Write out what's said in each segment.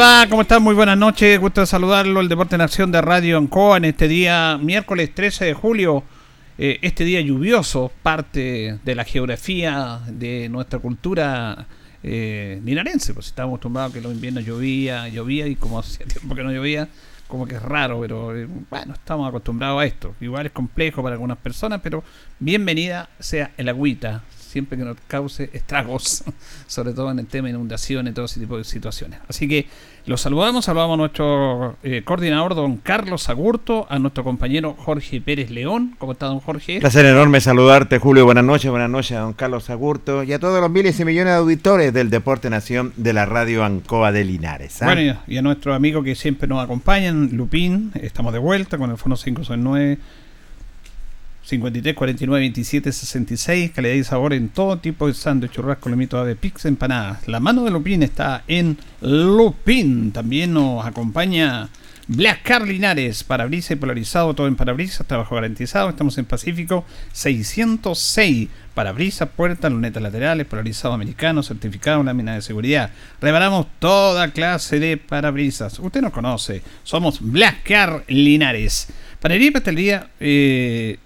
Va? ¿Cómo están? Muy buenas noches. Gusto saludarlo. El Deporte en Acción de Radio Ancoa en este día, miércoles 13 de julio. Eh, este día lluvioso, parte de la geografía de nuestra cultura eh, linarense. Pues estamos acostumbrados a que los inviernos llovía, llovía y como hacía tiempo que no llovía, como que es raro, pero eh, bueno, estamos acostumbrados a esto. Igual es complejo para algunas personas, pero bienvenida sea el agüita, siempre que nos cause estragos, sobre todo en el tema de inundaciones y todo ese tipo de situaciones. Así que los saludamos, saludamos a nuestro eh, coordinador, don Carlos Agurto, a nuestro compañero Jorge Pérez León. ¿Cómo está, don Jorge? Placer enorme saludarte, Julio. Buenas noches, buenas noches a don Carlos Agurto y a todos los miles y millones de auditores del Deporte Nación de la radio Ancoa de Linares. ¿ah? Bueno, y a nuestro amigo que siempre nos acompañan, Lupín, estamos de vuelta con el Fono 569 53 49 27 66, calidad y sabor en todo tipo de sándwich, churrasco, lomito de pizza, empanadas. La mano de Lupín está en Lupín. También nos acompaña Black Car Linares, parabrisas y polarizado, todo en parabrisas, trabajo garantizado. Estamos en Pacífico 606. Parabrisas, puertas, lunetas laterales, polarizado americano, certificado, lámina de seguridad. Reparamos toda clase de parabrisas. Usted nos conoce. Somos Black Car Linares. Panería y día eh,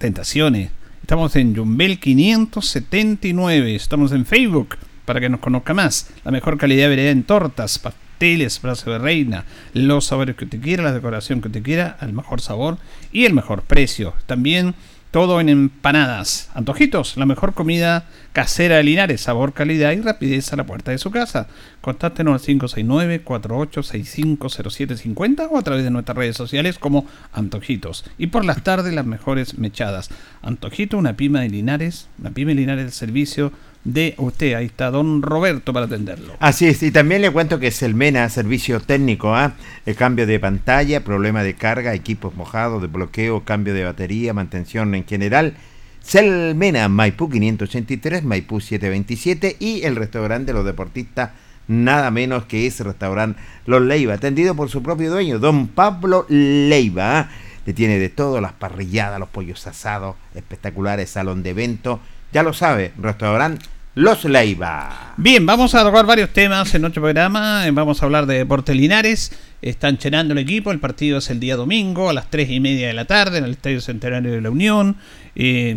Tentaciones. Estamos en Jumbel 579. Estamos en Facebook para que nos conozca más. La mejor calidad de vereda en tortas, pasteles, brazo de reina, los sabores que usted quiera, la decoración que usted quiera, al mejor sabor y el mejor precio. También todo en empanadas. Antojitos, la mejor comida casera de Linares, sabor, calidad y rapidez a la puerta de su casa. Contáctenos al 569-48650750 o a través de nuestras redes sociales como Antojitos. Y por las tardes las mejores mechadas. Antojito, una pyme de Linares, una pyme de Linares del servicio de usted. Ahí está don Roberto para atenderlo. Así es, y también le cuento que es servicio técnico, ¿ah? el cambio de pantalla, problema de carga, equipos mojados, de bloqueo, cambio de batería, mantención en general. Selmena, Maipú 583, Maipú 727 y el restaurante de los deportistas, nada menos que ese restaurante Los Leiva, atendido por su propio dueño, don Pablo Leiva. ¿ah? Le tiene de todo, las parrilladas, los pollos asados, espectaculares, salón de evento. Ya lo sabe, restaurante Los Leiva. Bien, vamos a tocar varios temas en nuestro programa. Vamos a hablar de Deportes Linares. Están llenando el equipo. El partido es el día domingo a las 3 y media de la tarde en el Estadio Centenario de la Unión. Eh,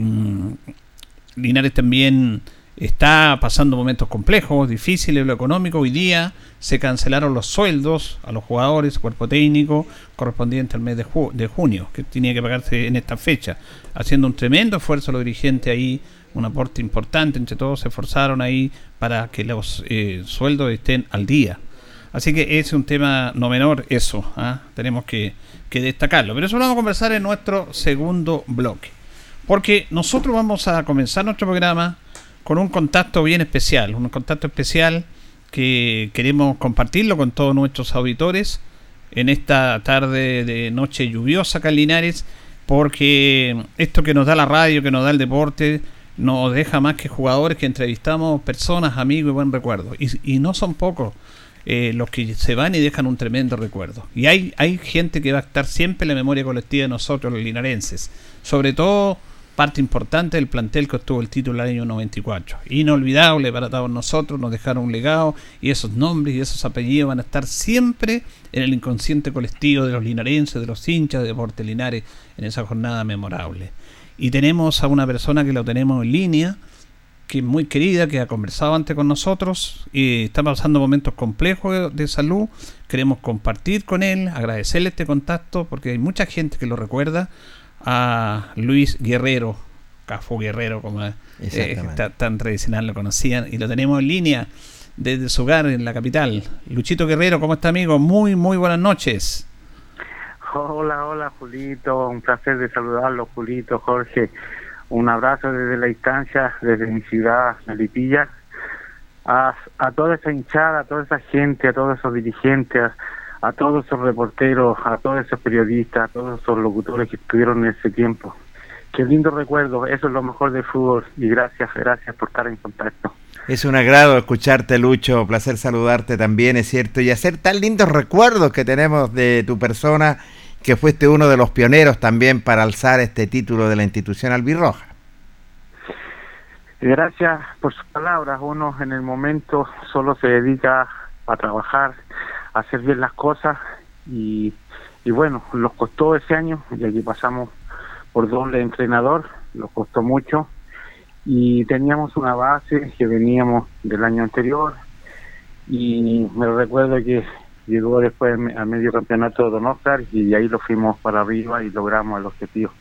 Linares también está pasando momentos complejos, difíciles, lo económico. Hoy día se cancelaron los sueldos a los jugadores, cuerpo técnico, correspondiente al mes de, de junio, que tenía que pagarse en esta fecha, haciendo un tremendo esfuerzo los dirigentes ahí, un aporte importante, entre todos se esforzaron ahí para que los eh, sueldos estén al día. Así que es un tema no menor eso, ¿ah? tenemos que, que destacarlo. Pero eso lo vamos a conversar en nuestro segundo bloque. Porque nosotros vamos a comenzar nuestro programa con un contacto bien especial, un contacto especial que queremos compartirlo con todos nuestros auditores en esta tarde de noche lluviosa acá en Linares, porque esto que nos da la radio, que nos da el deporte, nos deja más que jugadores que entrevistamos, personas, amigos y buen recuerdo. Y, no son pocos eh, los que se van y dejan un tremendo recuerdo. Y hay, hay gente que va a estar siempre en la memoria colectiva de nosotros, los linarenses. Sobre todo parte importante del plantel que obtuvo el título el año 94. Inolvidable para todos nosotros, nos dejaron un legado y esos nombres y esos apellidos van a estar siempre en el inconsciente colectivo de los linarenses, de los hinchas de Deporte Linares en esa jornada memorable. Y tenemos a una persona que lo tenemos en línea, que es muy querida, que ha conversado antes con nosotros y está pasando momentos complejos de salud. Queremos compartir con él, agradecerle este contacto porque hay mucha gente que lo recuerda a Luis Guerrero, Cafo Guerrero, como eh, tan tradicional lo conocían, y lo tenemos en línea desde su hogar en la capital. Luchito Guerrero, ¿cómo está amigo? Muy, muy buenas noches. Hola, hola Julito, un placer de saludarlo Julito, Jorge. Un abrazo desde la distancia, desde mi ciudad, Melipilla, a, a toda esa hinchada, a toda esa gente, a todos esos dirigentes, a todos esos reporteros, a todos esos periodistas, a todos esos locutores que estuvieron en ese tiempo. Qué lindo recuerdo, eso es lo mejor del fútbol y gracias, gracias por estar en contacto. Es un agrado escucharte, Lucho, placer saludarte también, es cierto, y hacer tan lindos recuerdos que tenemos de tu persona, que fuiste uno de los pioneros también para alzar este título de la institución albirroja. Gracias por sus palabras, uno en el momento solo se dedica a trabajar, hacer bien las cosas y, y bueno, nos costó ese año, y aquí pasamos por doble entrenador, nos costó mucho y teníamos una base que veníamos del año anterior y me recuerdo que llegó después a medio campeonato de Don Oscar y ahí lo fuimos para arriba y logramos el objetivo.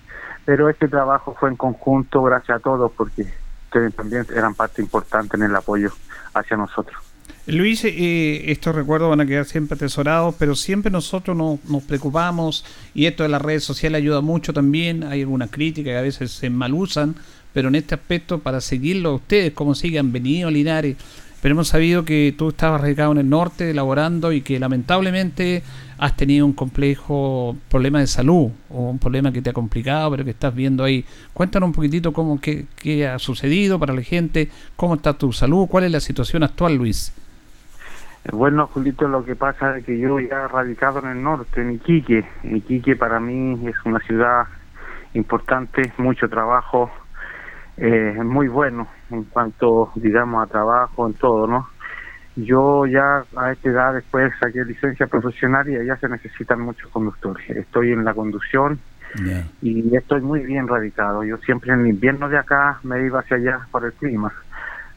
Pero este trabajo fue en conjunto gracias a todos porque ustedes también eran parte importante en el apoyo hacia nosotros. Luis, eh, estos recuerdos van a quedar siempre atesorados, pero siempre nosotros nos, preocupamos y esto de las redes sociales ayuda mucho también. Hay alguna crítica que a veces se malusan, pero en este aspecto, para seguirlo ustedes, como sigan, venido Linares, pero hemos sabido que tú estabas radicado en el norte, elaborando y que lamentablemente has tenido un complejo problema de salud o un problema que te ha complicado, pero que estás viendo ahí. Cuéntanos un poquitito cómo qué, qué ha sucedido para la gente, cómo está tu salud, cuál es la situación actual, Luis. Bueno, Julito, lo que pasa es que yo ya radicado en el norte, en Iquique. Iquique para mí es una ciudad importante, mucho trabajo, eh, muy bueno en cuanto, digamos, a trabajo, en todo, ¿no? Yo ya a esta edad después saqué licencia profesional y allá se necesitan muchos conductores. Estoy en la conducción y estoy muy bien radicado. Yo siempre en el invierno de acá me iba hacia allá por el clima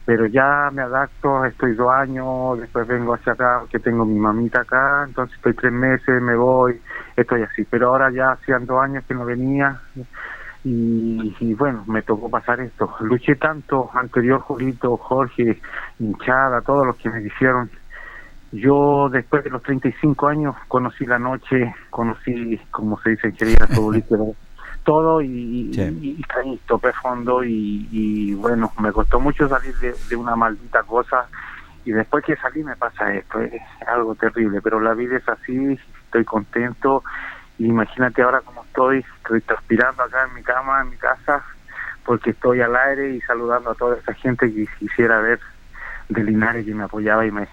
pero ya me adapto, estoy dos años, después vengo hacia acá, que tengo mi mamita acá, entonces estoy tres meses, me voy, estoy así, pero ahora ya hacían dos años que no venía y, bueno, me tocó pasar esto. Luché tanto, anterior Julito, Jorge, hinchada, todos los que me hicieron. Yo después de los 35 años conocí la noche, conocí, como se dice, querida futbolista todo y, y, caí, topé fondo y, bueno, me costó mucho salir de, una maldita cosa y después que salí me pasa esto, es algo terrible, pero la vida es así, estoy contento imagínate ahora cómo estoy, estoy transpirando acá en mi cama, en mi casa, porque estoy al aire y saludando a toda esa gente que quisiera ver de Linares que me apoyaba y me,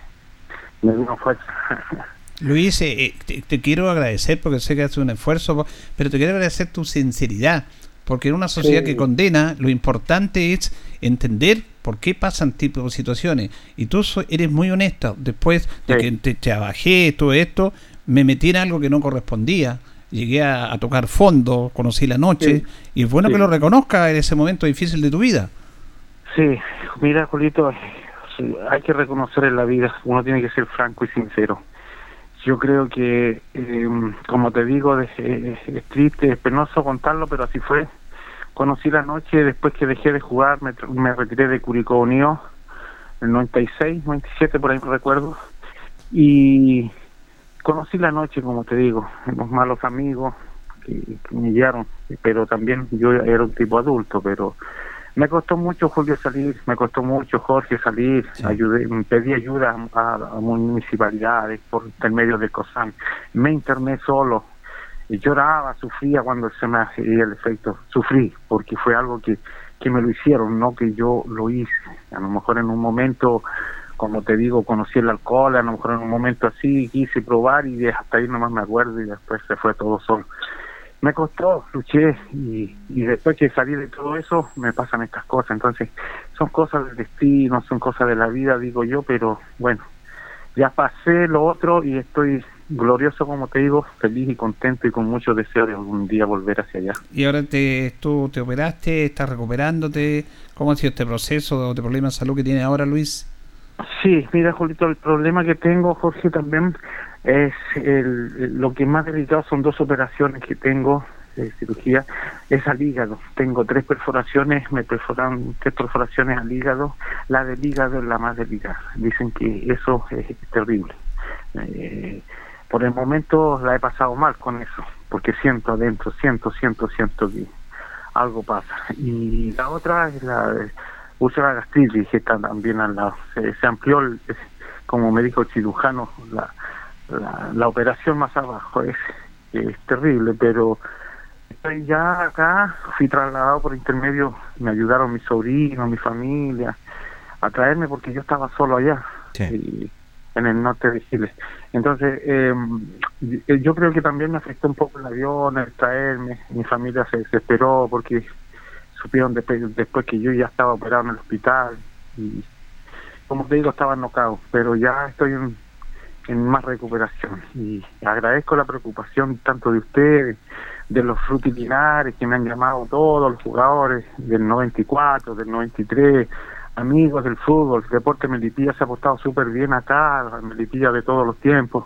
me dio fuerza. Luis, eh, te, quiero agradecer porque sé que haces un esfuerzo, pero te quiero agradecer tu sinceridad. Porque en una sociedad que condena, lo importante es entender por qué pasan tipo de situaciones. Y tú eres muy honesto. Después de que te trabajé todo esto, me metí en algo que no correspondía. Llegué a, tocar fondo, conocí la noche. Y es bueno que lo reconozca en ese momento difícil de tu vida. Sí, mira, Julito, hay que reconocer en la vida, uno tiene que ser franco y sincero. Yo creo que, em, como te digo, es, triste, es penoso contarlo, pero así fue. Conocí la noche después que dejé de jugar, me, me retiré de Curicó Unido, el 96, 97, por ahí no recuerdo, y conocí la noche, como te digo, los malos amigos que, que me guiaron, pero también yo era un tipo adulto, pero me costó mucho, Julio, salir, me costó mucho, Jorge, salir, ayudé, pedí ayuda a, municipalidades por intermedio de COSAN, me interné solo, lloraba, sufría cuando se me hacía el efecto, sufrí, porque fue algo que, que me lo hicieron, no que yo lo hice, a lo mejor en un momento como te digo, conocí el alcohol, a lo mejor en un momento así quise probar y hasta ahí nomás me acuerdo y después se fue todo solo me costó, luché y, y después que salí de todo eso me pasan estas cosas. Entonces son cosas del destino, son cosas de la vida, digo yo, pero bueno, ya pasé lo otro y estoy glorioso, como te digo, feliz y contento y con mucho deseo de algún día volver hacia allá. Y ahora te, tú te operaste, estás recuperándote. ¿Cómo ha sido este proceso de problemas de salud que tiene ahora Luis? Sí, mira, Julito, el problema que tengo, Jorge, también es el, lo que más delicado son dos operaciones que tengo de cirugía es al hígado. Tengo tres perforaciones me perforan tres perforaciones al hígado la del hígado es la más delicada dicen que eso es terrible. Eh, por el momento la he pasado mal con eso porque siento adentro siento siento siento que algo pasa. Y la otra es la úlcera gastritis que está también al lado se, se amplió como me dijo el cirujano la la, operación más abajo es, es terrible, pero estoy ya acá, fui trasladado por intermedio, me ayudaron mis sobrinos, mi familia, a traerme porque yo estaba solo allá, en el norte de Chile. Entonces, em, yo creo que también me afectó un poco el avión, el traerme, mi familia se desesperó porque supieron después, que yo ya estaba operado en el hospital y como te digo estaba nocao, pero ya estoy en, en más recuperación. Y agradezco la preocupación tanto de ustedes, de los frutilinares que me han llamado todos los jugadores del 94, del 93, amigos del fútbol, el deporte Melipilla se ha portado súper bien acá, Melipilla de todos los tiempos,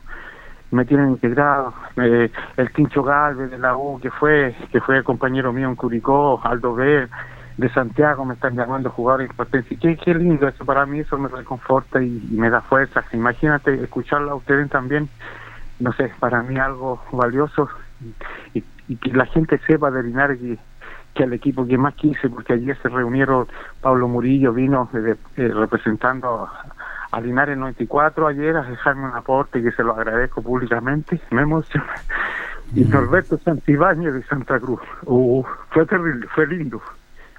me tienen integrado, eh, el Quincho Galvez de la U que fue, que fue compañero mío en Curicó, Aldo B, de Santiago me están llamando jugadores importantes. Qué, qué lindo eso para mí, eso me reconforta y, me da fuerza. Imagínate escucharlo a ustedes también, no sé, para mí algo valioso y, que la gente sepa de Linares que, al equipo que más quise, porque ayer se reunieron, Pablo Murillo vino eh, representando a Linares 94 ayer a dejarme un aporte que se lo agradezco públicamente, me emociona. Y. Norberto Santibáñez de Santa Cruz. Uh, fue terrible, fue lindo.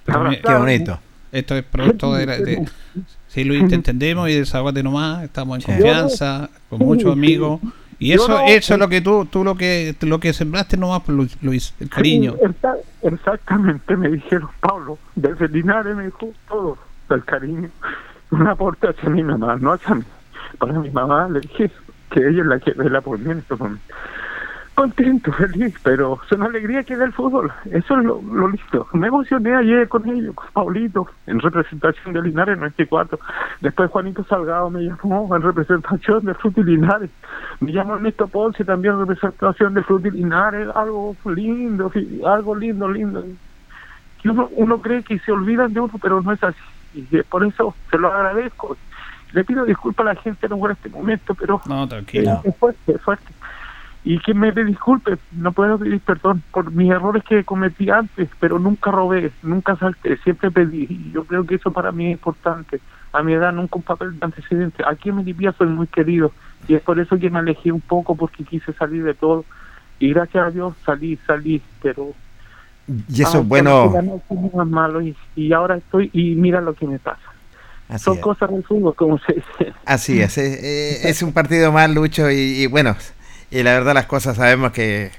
Qué bonito. Esto es producto de, Sí, Luis, te entendemos y desahogate nomás, estamos en confianza, con muchos amigos. Y eso, eso es lo que tú, tú lo que lo que sembraste nomás, pues, Luis, el cariño. exactamente, me dijeron, Pablo, desde Linares me dijo todo, el cariño. Un aporte hacia mi mamá, no hacia mí. Para mi mamá le dije que ella es la que vela por mí en estos momentos contento, feliz, pero es una alegría que da el fútbol. Eso es lo, listo. Me emocioné ayer con ellos, con Paulito, en representación de Linares 94. Después Juanito Salgado me llamó en representación de Fruti Linares. Me llamó Ernesto Ponce también en representación de Fruti Linares. Algo lindo, algo lindo, lindo. uno, uno cree que se olvidan de uno, pero no es así. Y por eso se lo agradezco. Le pido disculpas a la gente no en este momento, pero no, tranquilo. es fuerte, es fuerte y que me disculpe, no puedo pedir perdón por mis errores que cometí antes, pero nunca robé, nunca salté, siempre pedí. Y yo creo que eso para mí es importante. A mi edad nunca un papel de antecedente. Aquí en Melipilla soy muy querido y es por eso que me alejé un poco porque quise salir de todo. Y gracias a Dios salí, salí, pero... Y eso es bueno... Malo y, y ahora estoy y mira lo que me pasa. Son cosas del fútbol, como se dice. Así es, es, un partido más, Lucho, y bueno, y la verdad las cosas sabemos que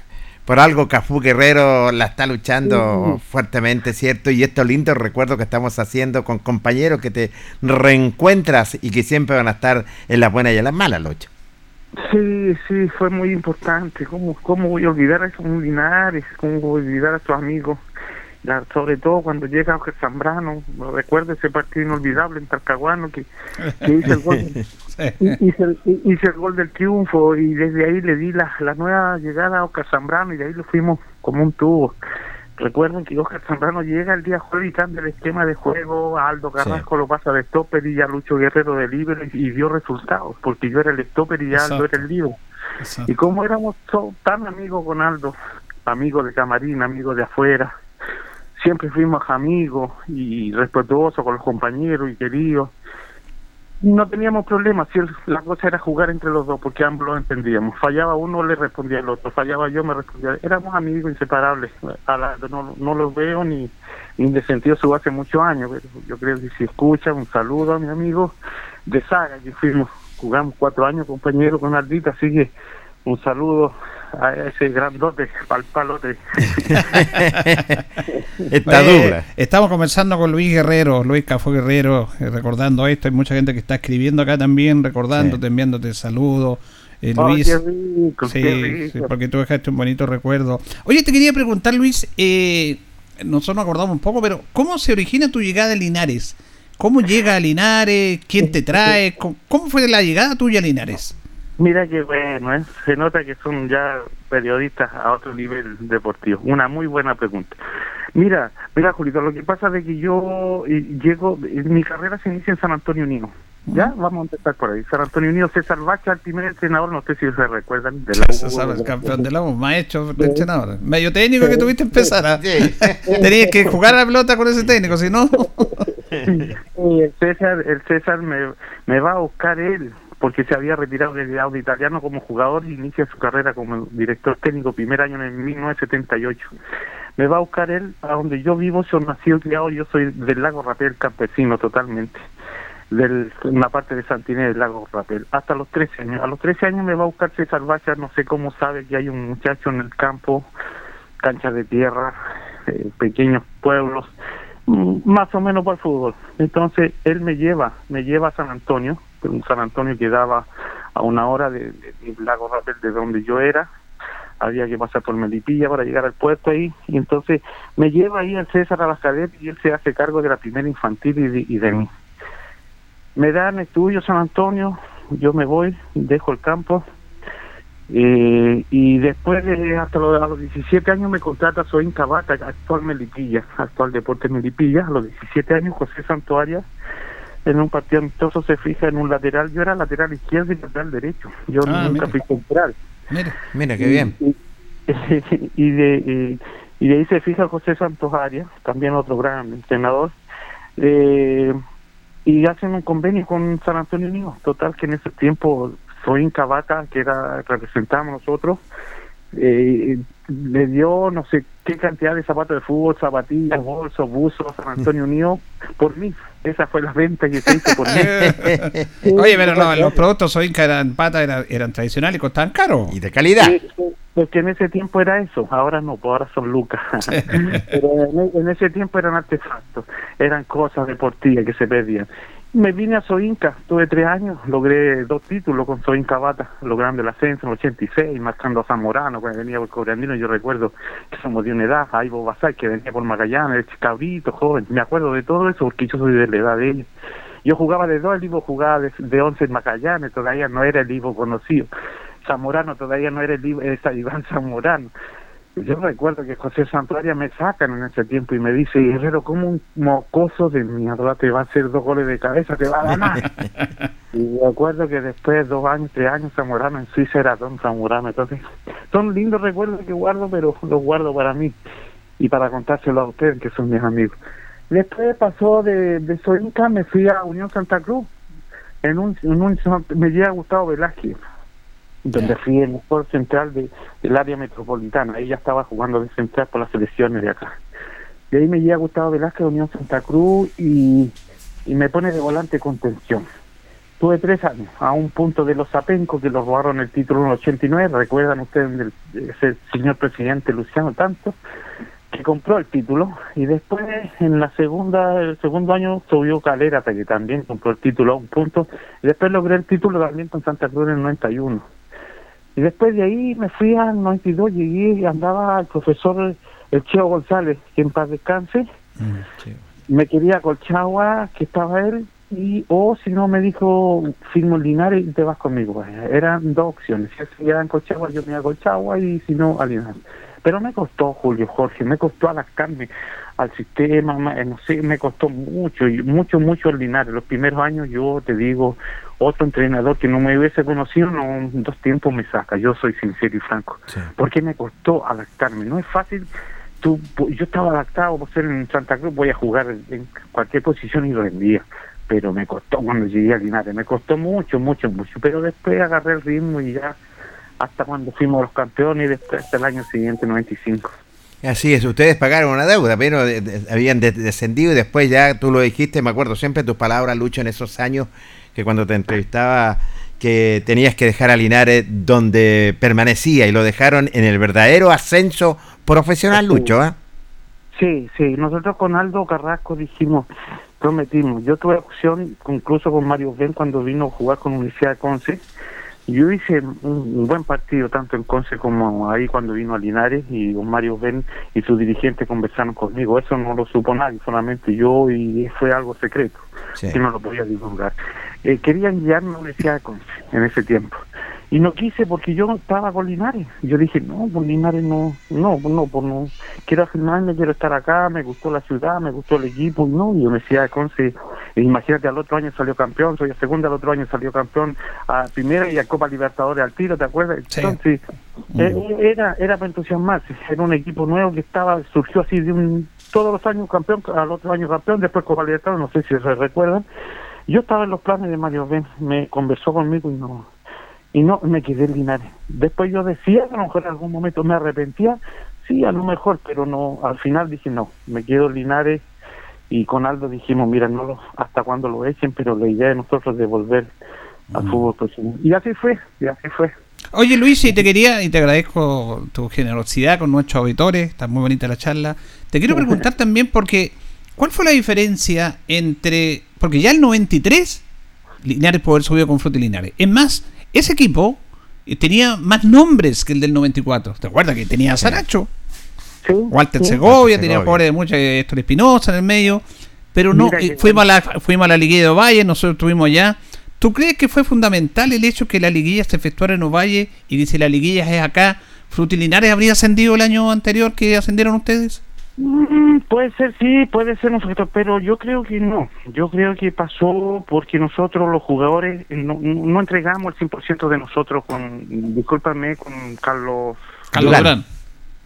por algo Cafú Guerrero la está luchando fuertemente, ¿cierto? Y estos lindos recuerdos que estamos haciendo con compañeros que te reencuentras y que siempre van a estar en las buenas y en las malas, Locho. Sí, sí, fue muy importante. ¿Cómo, cómo voy a olvidar a esos Linares? ¿Cómo voy a olvidar a tus amigos? sobre todo cuando llega Oscar Zambrano, recuerdo ese partido inolvidable en Talcahuano que, hice, el gol, hice, el, gol del triunfo y desde ahí le di la, la nueva llegada a Oscar Zambrano y de ahí lo fuimos como un tubo. Recuerden que Oscar Zambrano llega el día jueves y cambia el esquema de juego, a Aldo Carrasco lo pasa de stopper y ya Lucho Guerrero de libre y, dio resultados, porque yo era el stopper y ya Aldo era el libre. Y como éramos tan amigos con Aldo, amigos de camarín, amigos de afuera, siempre fuimos amigos y respetuosos con los compañeros y queridos. No teníamos problemas, si la cosa era jugar entre los dos, porque ambos lo entendíamos. Fallaba uno, le respondía el otro, fallaba yo, me respondía. Éramos amigos inseparables. no, no los veo ni, ni de sentido su hace muchos años, pero yo creo que si escucha, un saludo a mi amigo de Saga, que fuimos, jugamos cuatro años compañeros con Ardita, así que un saludo a ese grandote, pal palote. Esta dura. Estamos comenzando con Luis Guerrero, Luis Cafó Guerrero, eh, recordando esto. Hay mucha gente que está escribiendo acá también, recordándote, enviándote saludos. Eh, Luis, sí, porque tú dejaste un bonito recuerdo. Oye, te quería preguntar, Luis, eh, nosotros nos acordamos un poco, pero ¿cómo se origina tu llegada a Linares? ¿Cómo llega a Linares? ¿Quién te trae? ¿Cómo fue la llegada tuya a Linares? Mira que bueno, ¿eh? se nota que son ya periodistas a otro nivel deportivo. Una muy buena pregunta. Mira, mira Julito, lo que pasa es que yo llego, mi carrera se inicia en San Antonio Unido. Ya, vamos a empezar por ahí. San Antonio Unido, César Bacha, el primer entrenador, no sé si se recuerdan. De la César, el campeón de la U, maestro de entrenador. Medio técnico que tuviste empezar a... Tenías que jugar a la pelota con ese técnico, si no... el César, el César me, me va a buscar él porque se había retirado del lado italiano como jugador y inicia su carrera como director técnico primer año en 1978. Me va a buscar él a donde yo vivo, soy nacido y criado, yo soy del lago Rapel campesino totalmente, de una parte de Santiné del lago Rapel, hasta los 13 años. A los 13 años me va a buscar César Bacha, no sé cómo sabe que hay un muchacho en el campo, canchas de tierra, eh, pequeños pueblos, mm, más o menos para el fútbol. Entonces él me lleva, me lleva a San Antonio, un San Antonio quedaba a una hora de, Lago Rapel de donde yo era. Había que pasar por Melipilla para llegar al puerto ahí, y entonces me lleva ahí el César a las y él se hace cargo de la primera infantil y de, mí. Me dan estudio San Antonio, yo me voy, dejo el campo, eh, y después de hasta los, a los 17 años me contrata Soy Incabata, actual Melipilla, actual Deporte Melipilla, a los 17 años José Santuaria en un partido amistoso se fija en un lateral. Yo era lateral izquierdo y lateral derecho. Yo ah, nunca fui central. Mira, mira qué bien. Y, de, y, de ahí se fija José Santos Arias, también otro gran entrenador. Eh, y hacen un convenio con San Antonio Unido. Total, que en ese tiempo soy Incabata, que era representamos nosotros, eh, le dio no sé qué cantidad de zapatos de fútbol, zapatillas, bolsos, buzos, San Antonio Unido, por mí. Esa fue la venta que se hizo por mí. Oye, pero los productos Soinca eran pata, eran, eran, tradicionales y costaban caro. Y de calidad. porque en ese tiempo era eso, ahora no, pues ahora son lucas. pero en, ese tiempo eran artefactos, eran cosas deportivas que se pedían. Me vine a Soinca, tuve tres años, logré dos títulos con Soinca Bata, logrando el ascenso en el 86, marcando a Zamorano cuando venía por Cobrandino, yo recuerdo que somos de una edad, a Ivo Basay que venía por Magallanes, cabrito, joven, me acuerdo de todo eso porque yo soy de la edad de ellos. Yo jugaba de dos, el Ivo jugaba de, once en Magallanes, todavía no era el Ivo conocido. Zamorano todavía no era el esa Iván Zamorano. Yo recuerdo que José Santuaria me sacan en ese tiempo y me dice, Guerrero, ¿cómo un mocoso de mierda te va a hacer dos goles de cabeza? Te va a ganar. y recuerdo que después, dos años, tres años, Zamorano en Suiza era Don Zamorano. Entonces, son lindos recuerdos que guardo, pero los guardo para mí y para contárselo a ustedes, que son mis amigos. Después pasó de, de Soinca, me fui a Unión Santa Cruz. En un, en un me llega Gustavo Velázquez donde fui el mejor central de, del área metropolitana. Ahí ya estaba jugando de central por las selecciones de acá. De ahí me llega Gustavo Velázquez Unión Santa Cruz y, y me pone de volante contención. tuve tres años, a un punto de los Zapenco que los robaron el título en el 89, recuerdan ustedes del ese señor presidente Luciano Tanto, que compró el título y después en la segunda, el segundo año subió Calera, que también compró el título a un punto, y después logré el título también con Santa Cruz en el 91. Y después de ahí me fui al 92, llegué y andaba el profesor el Cheo González, que en paz descanse, me quería a Colchagua, que estaba él, y o si no me dijo firmo en Linares y te vas conmigo. Eran dos opciones, si se en Colchagua yo me iba a Colchagua y si no a Linares. Pero me costó, Julio Jorge, me costó adaptarme al sistema, ma- eh, no sé, me costó mucho, mucho, mucho el Linares. Los primeros años yo te digo, otro entrenador que no me hubiese conocido, no, dos tiempos me saca, yo soy sincero y franco. Porque me costó adaptarme, no es fácil. Tú, yo estaba adaptado por ser en Santa Cruz, voy a jugar en cualquier posición y lo rendía pero me costó cuando llegué a Linares, me costó mucho, mucho, mucho, pero después agarré el ritmo y ya hasta cuando fuimos los campeones y después hasta el año siguiente, 95. Así es, ustedes pagaron una deuda, pero de- de- habían de- descendido y después ya tú lo dijiste, me acuerdo siempre tus palabras, Lucho, en esos años que cuando te entrevistaba que tenías que dejar a Linares donde permanecía y lo dejaron en el verdadero ascenso profesional, Lucho, ¿ah? Sí, sí, nosotros con Aldo Carrasco dijimos, prometimos, yo tuve opción incluso con Mario Ben cuando vino a jugar con Universidad de Conce, yo hice un, un buen partido tanto en Conce como ahí cuando vino a Linares y con Mario Ben y sus dirigentes conversaron conmigo, eso no lo supo nadie, solamente yo y fue algo secreto, Sí. que no lo podía divulgar. Eh, querían guiarme a la Universidad de Conce en ese tiempo. Y no quise porque yo estaba con Linares. Yo dije, no, por Linares no, no, no, por no. Quiero afirmarme, quiero estar acá, me gustó la ciudad, me gustó el equipo, y no, y Universidad de Conce, e imagínate, al otro año salió campeón, soy a segunda, al otro año salió campeón a primera y a Copa Libertadores al tiro, ¿te acuerdas? Sí. Entonces, eh, era, era para entusiasmarse, era un equipo nuevo que estaba, surgió así de un, todos los años campeón, al otro año campeón, después Copa Libertadores, no sé si se recuerdan. Yo estaba en los planes de Mario Ben, me conversó conmigo y no, y no me quedé en Linares. Después yo decía que a lo mejor en algún momento me arrepentía, sí, a lo mejor, pero no, al final dije no, me quedo en Linares y con Aldo dijimos, mira, no lo, hasta cuando lo echen, pero la idea de nosotros es de volver al fútbol profesional. Y así fue, y así fue. Oye Luis, y te quería, y te agradezco tu generosidad con nuestros auditores, está muy bonita la charla. Te quiero preguntar también porque, ¿cuál fue la diferencia entre, porque ya el 93, Linares puede haber subido con Fruta y Linares. Es más, ese equipo eh, tenía más nombres que el del 94. ¿Te acuerdas que tenía a Saracho? Sí, Walter sí. Segovia, tenía Segovia. jugadores de mucha, Héctor Espinosa en el medio, pero no, eh, fuimos, a la, fuimos a la liguilla de Ovalle, nosotros estuvimos allá. ¿Tú crees que fue fundamental el hecho que la liguilla se efectuara en Ovalle y que si la liguilla es acá, Frutilinares habría ascendido el año anterior que ascendieron ustedes? Mm, puede ser, sí, puede ser un factor, pero yo creo que no. Yo creo que pasó porque nosotros los jugadores no, no entregamos el 100% de nosotros con, discúlpame, con Carlos. Carlos Durán. Durán.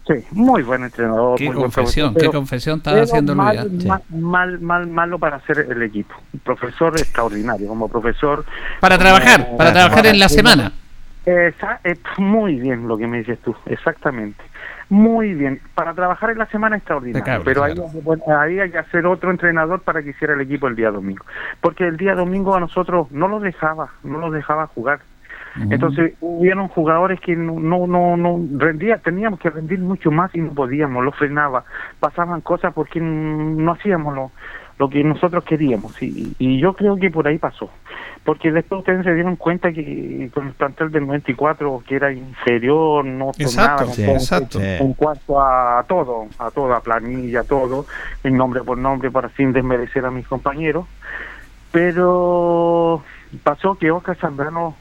Sí, muy buen entrenador. Qué muy confesión, qué confesión estaba haciendo Luis. mal, ¿ah? Sí. mal, mal, mal- malo para hacer el equipo. Un profesor extraordinario, como profesor. Para como- trabajar, para trabajar en la semana. Esa- es muy bien lo que me dices tú, exactamente. Muy bien. Para trabajar en la semana extraordinario. Impecable, pero ahí, claro. bueno, ahí hay que hacer otro entrenador para que hiciera el equipo el día domingo. Porque el día domingo a nosotros no los dejaba, no los dejaba jugar. Entonces hubieron jugadores que no, no, no, no rendía, teníamos que rendir mucho más y no podíamos, lo frenaba, pasaban cosas porque no hacíamos lo, lo que nosotros queríamos y, y yo creo que por ahí pasó, porque después ustedes se dieron cuenta que con el plantel del 94 que era inferior, no Exacto, sí, exacto. en cuanto a todo, a toda planilla, todo, en nombre por nombre para sin desmerecer a mis compañeros, pero pasó que Oscar Zambrano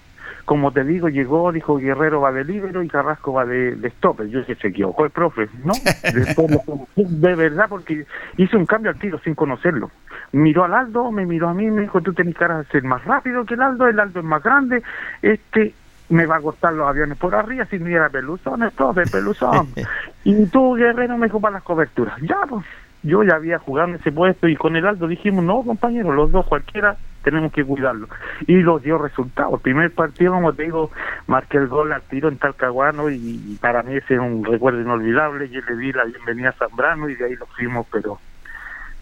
como te digo, llegó, dijo Guerrero va de líbero y Carrasco va de, de stopper. Yo dije, se equivocó el profe, ¿no? Después lo conocí, de verdad, porque hizo un cambio al tiro sin conocerlo. Miró al Aldo, me miró a mí, me dijo, tú tenés cara de ser más rápido que el Aldo, el Aldo es más grande, este me va a cortar los aviones por arriba si no era peluzón, profe, peluzón. y tú, Guerrero, me dijo para las coberturas. Ya, pues, yo ya había jugado en ese puesto y con el Aldo dijimos, no, compañero, los dos cualquiera tenemos que cuidarlo. Y los dio resultados. El primer partido, como te digo, marqué el gol al tiro en Talcahuano y, y para mí ese es un recuerdo inolvidable. Yo le di la bienvenida a Zambrano y de ahí lo fuimos, pero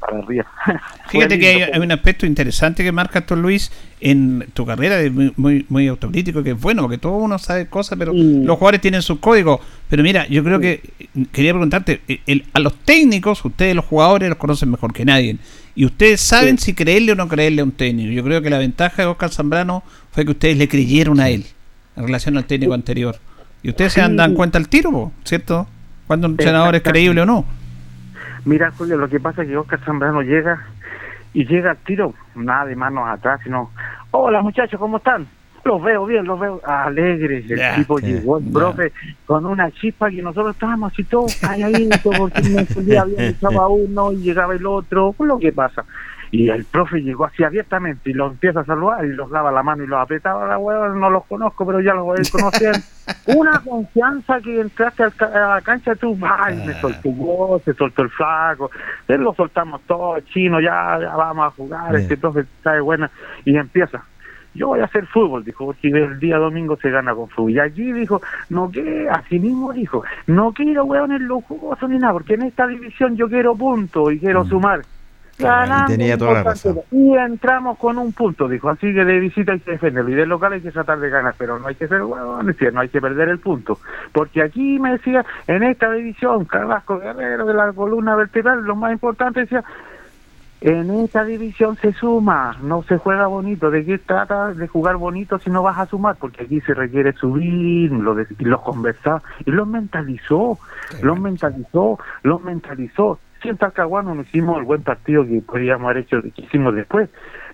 para arriba. Fíjate que hay, un aspecto interesante que marca esto Luis en tu carrera, de muy, muy, autocrítico, que es bueno, porque todo uno sabe cosas, pero los jugadores tienen sus códigos. Pero mira, yo creo que quería preguntarte, el, a los técnicos, ustedes los jugadores los conocen mejor que nadie. Y ustedes saben si creerle o no creerle a un técnico. Yo creo que la ventaja de Oscar Zambrano fue que ustedes le creyeron a él en relación al técnico anterior. Y ustedes se dan cuenta al tiro, ¿cierto? Cuando un senador es creíble o no. Mira, Julio, lo que pasa es que Oscar Zambrano llega y llega al tiro, nada de manos atrás, sino, hola muchachos, ¿cómo están? Los veo bien, los veo alegres. El tipo llegó, el profe, con una chispa que nosotros estábamos así todos calladitos, porque un día había echado a uno y llegaba el otro, lo que pasa. Y el profe llegó así abiertamente y los empieza a saludar y los daba la mano y los apretaba. La hueva, no los conozco, pero ya los voy a conocer. Una confianza que entraste a la cancha tú, ay, me soltó vos, se soltó el flaco, él lo soltamos todos, chino, ya, ya vamos a jugar, este profe de buena, y empieza, yo voy a hacer fútbol, dijo, porque el día domingo se gana con fútbol. Y allí dijo, no que, así mismo dijo, no quiero hueones los jugosos ni nada, porque en esta división yo quiero puntos y quiero mm. sumar y tenía toda la razón. Y entramos con un punto, dijo. Así que de visita hay que defenderlo y de local hay que tratar de ganar, pero no hay que ser huevón, no hay que perder el punto. Porque aquí me decía, en esta división, Carrasco Guerrero de la columna vertebral, lo más importante decía, en esta división se suma, no se juega bonito. ¿De qué trata de jugar bonito si no vas a sumar? Porque aquí se requiere subir, lo de, y los conversar, y los mentalizó, los mentalizó, los mentalizó sí en Talcahuano no hicimos el buen partido que podíamos haber hecho, que hicimos después,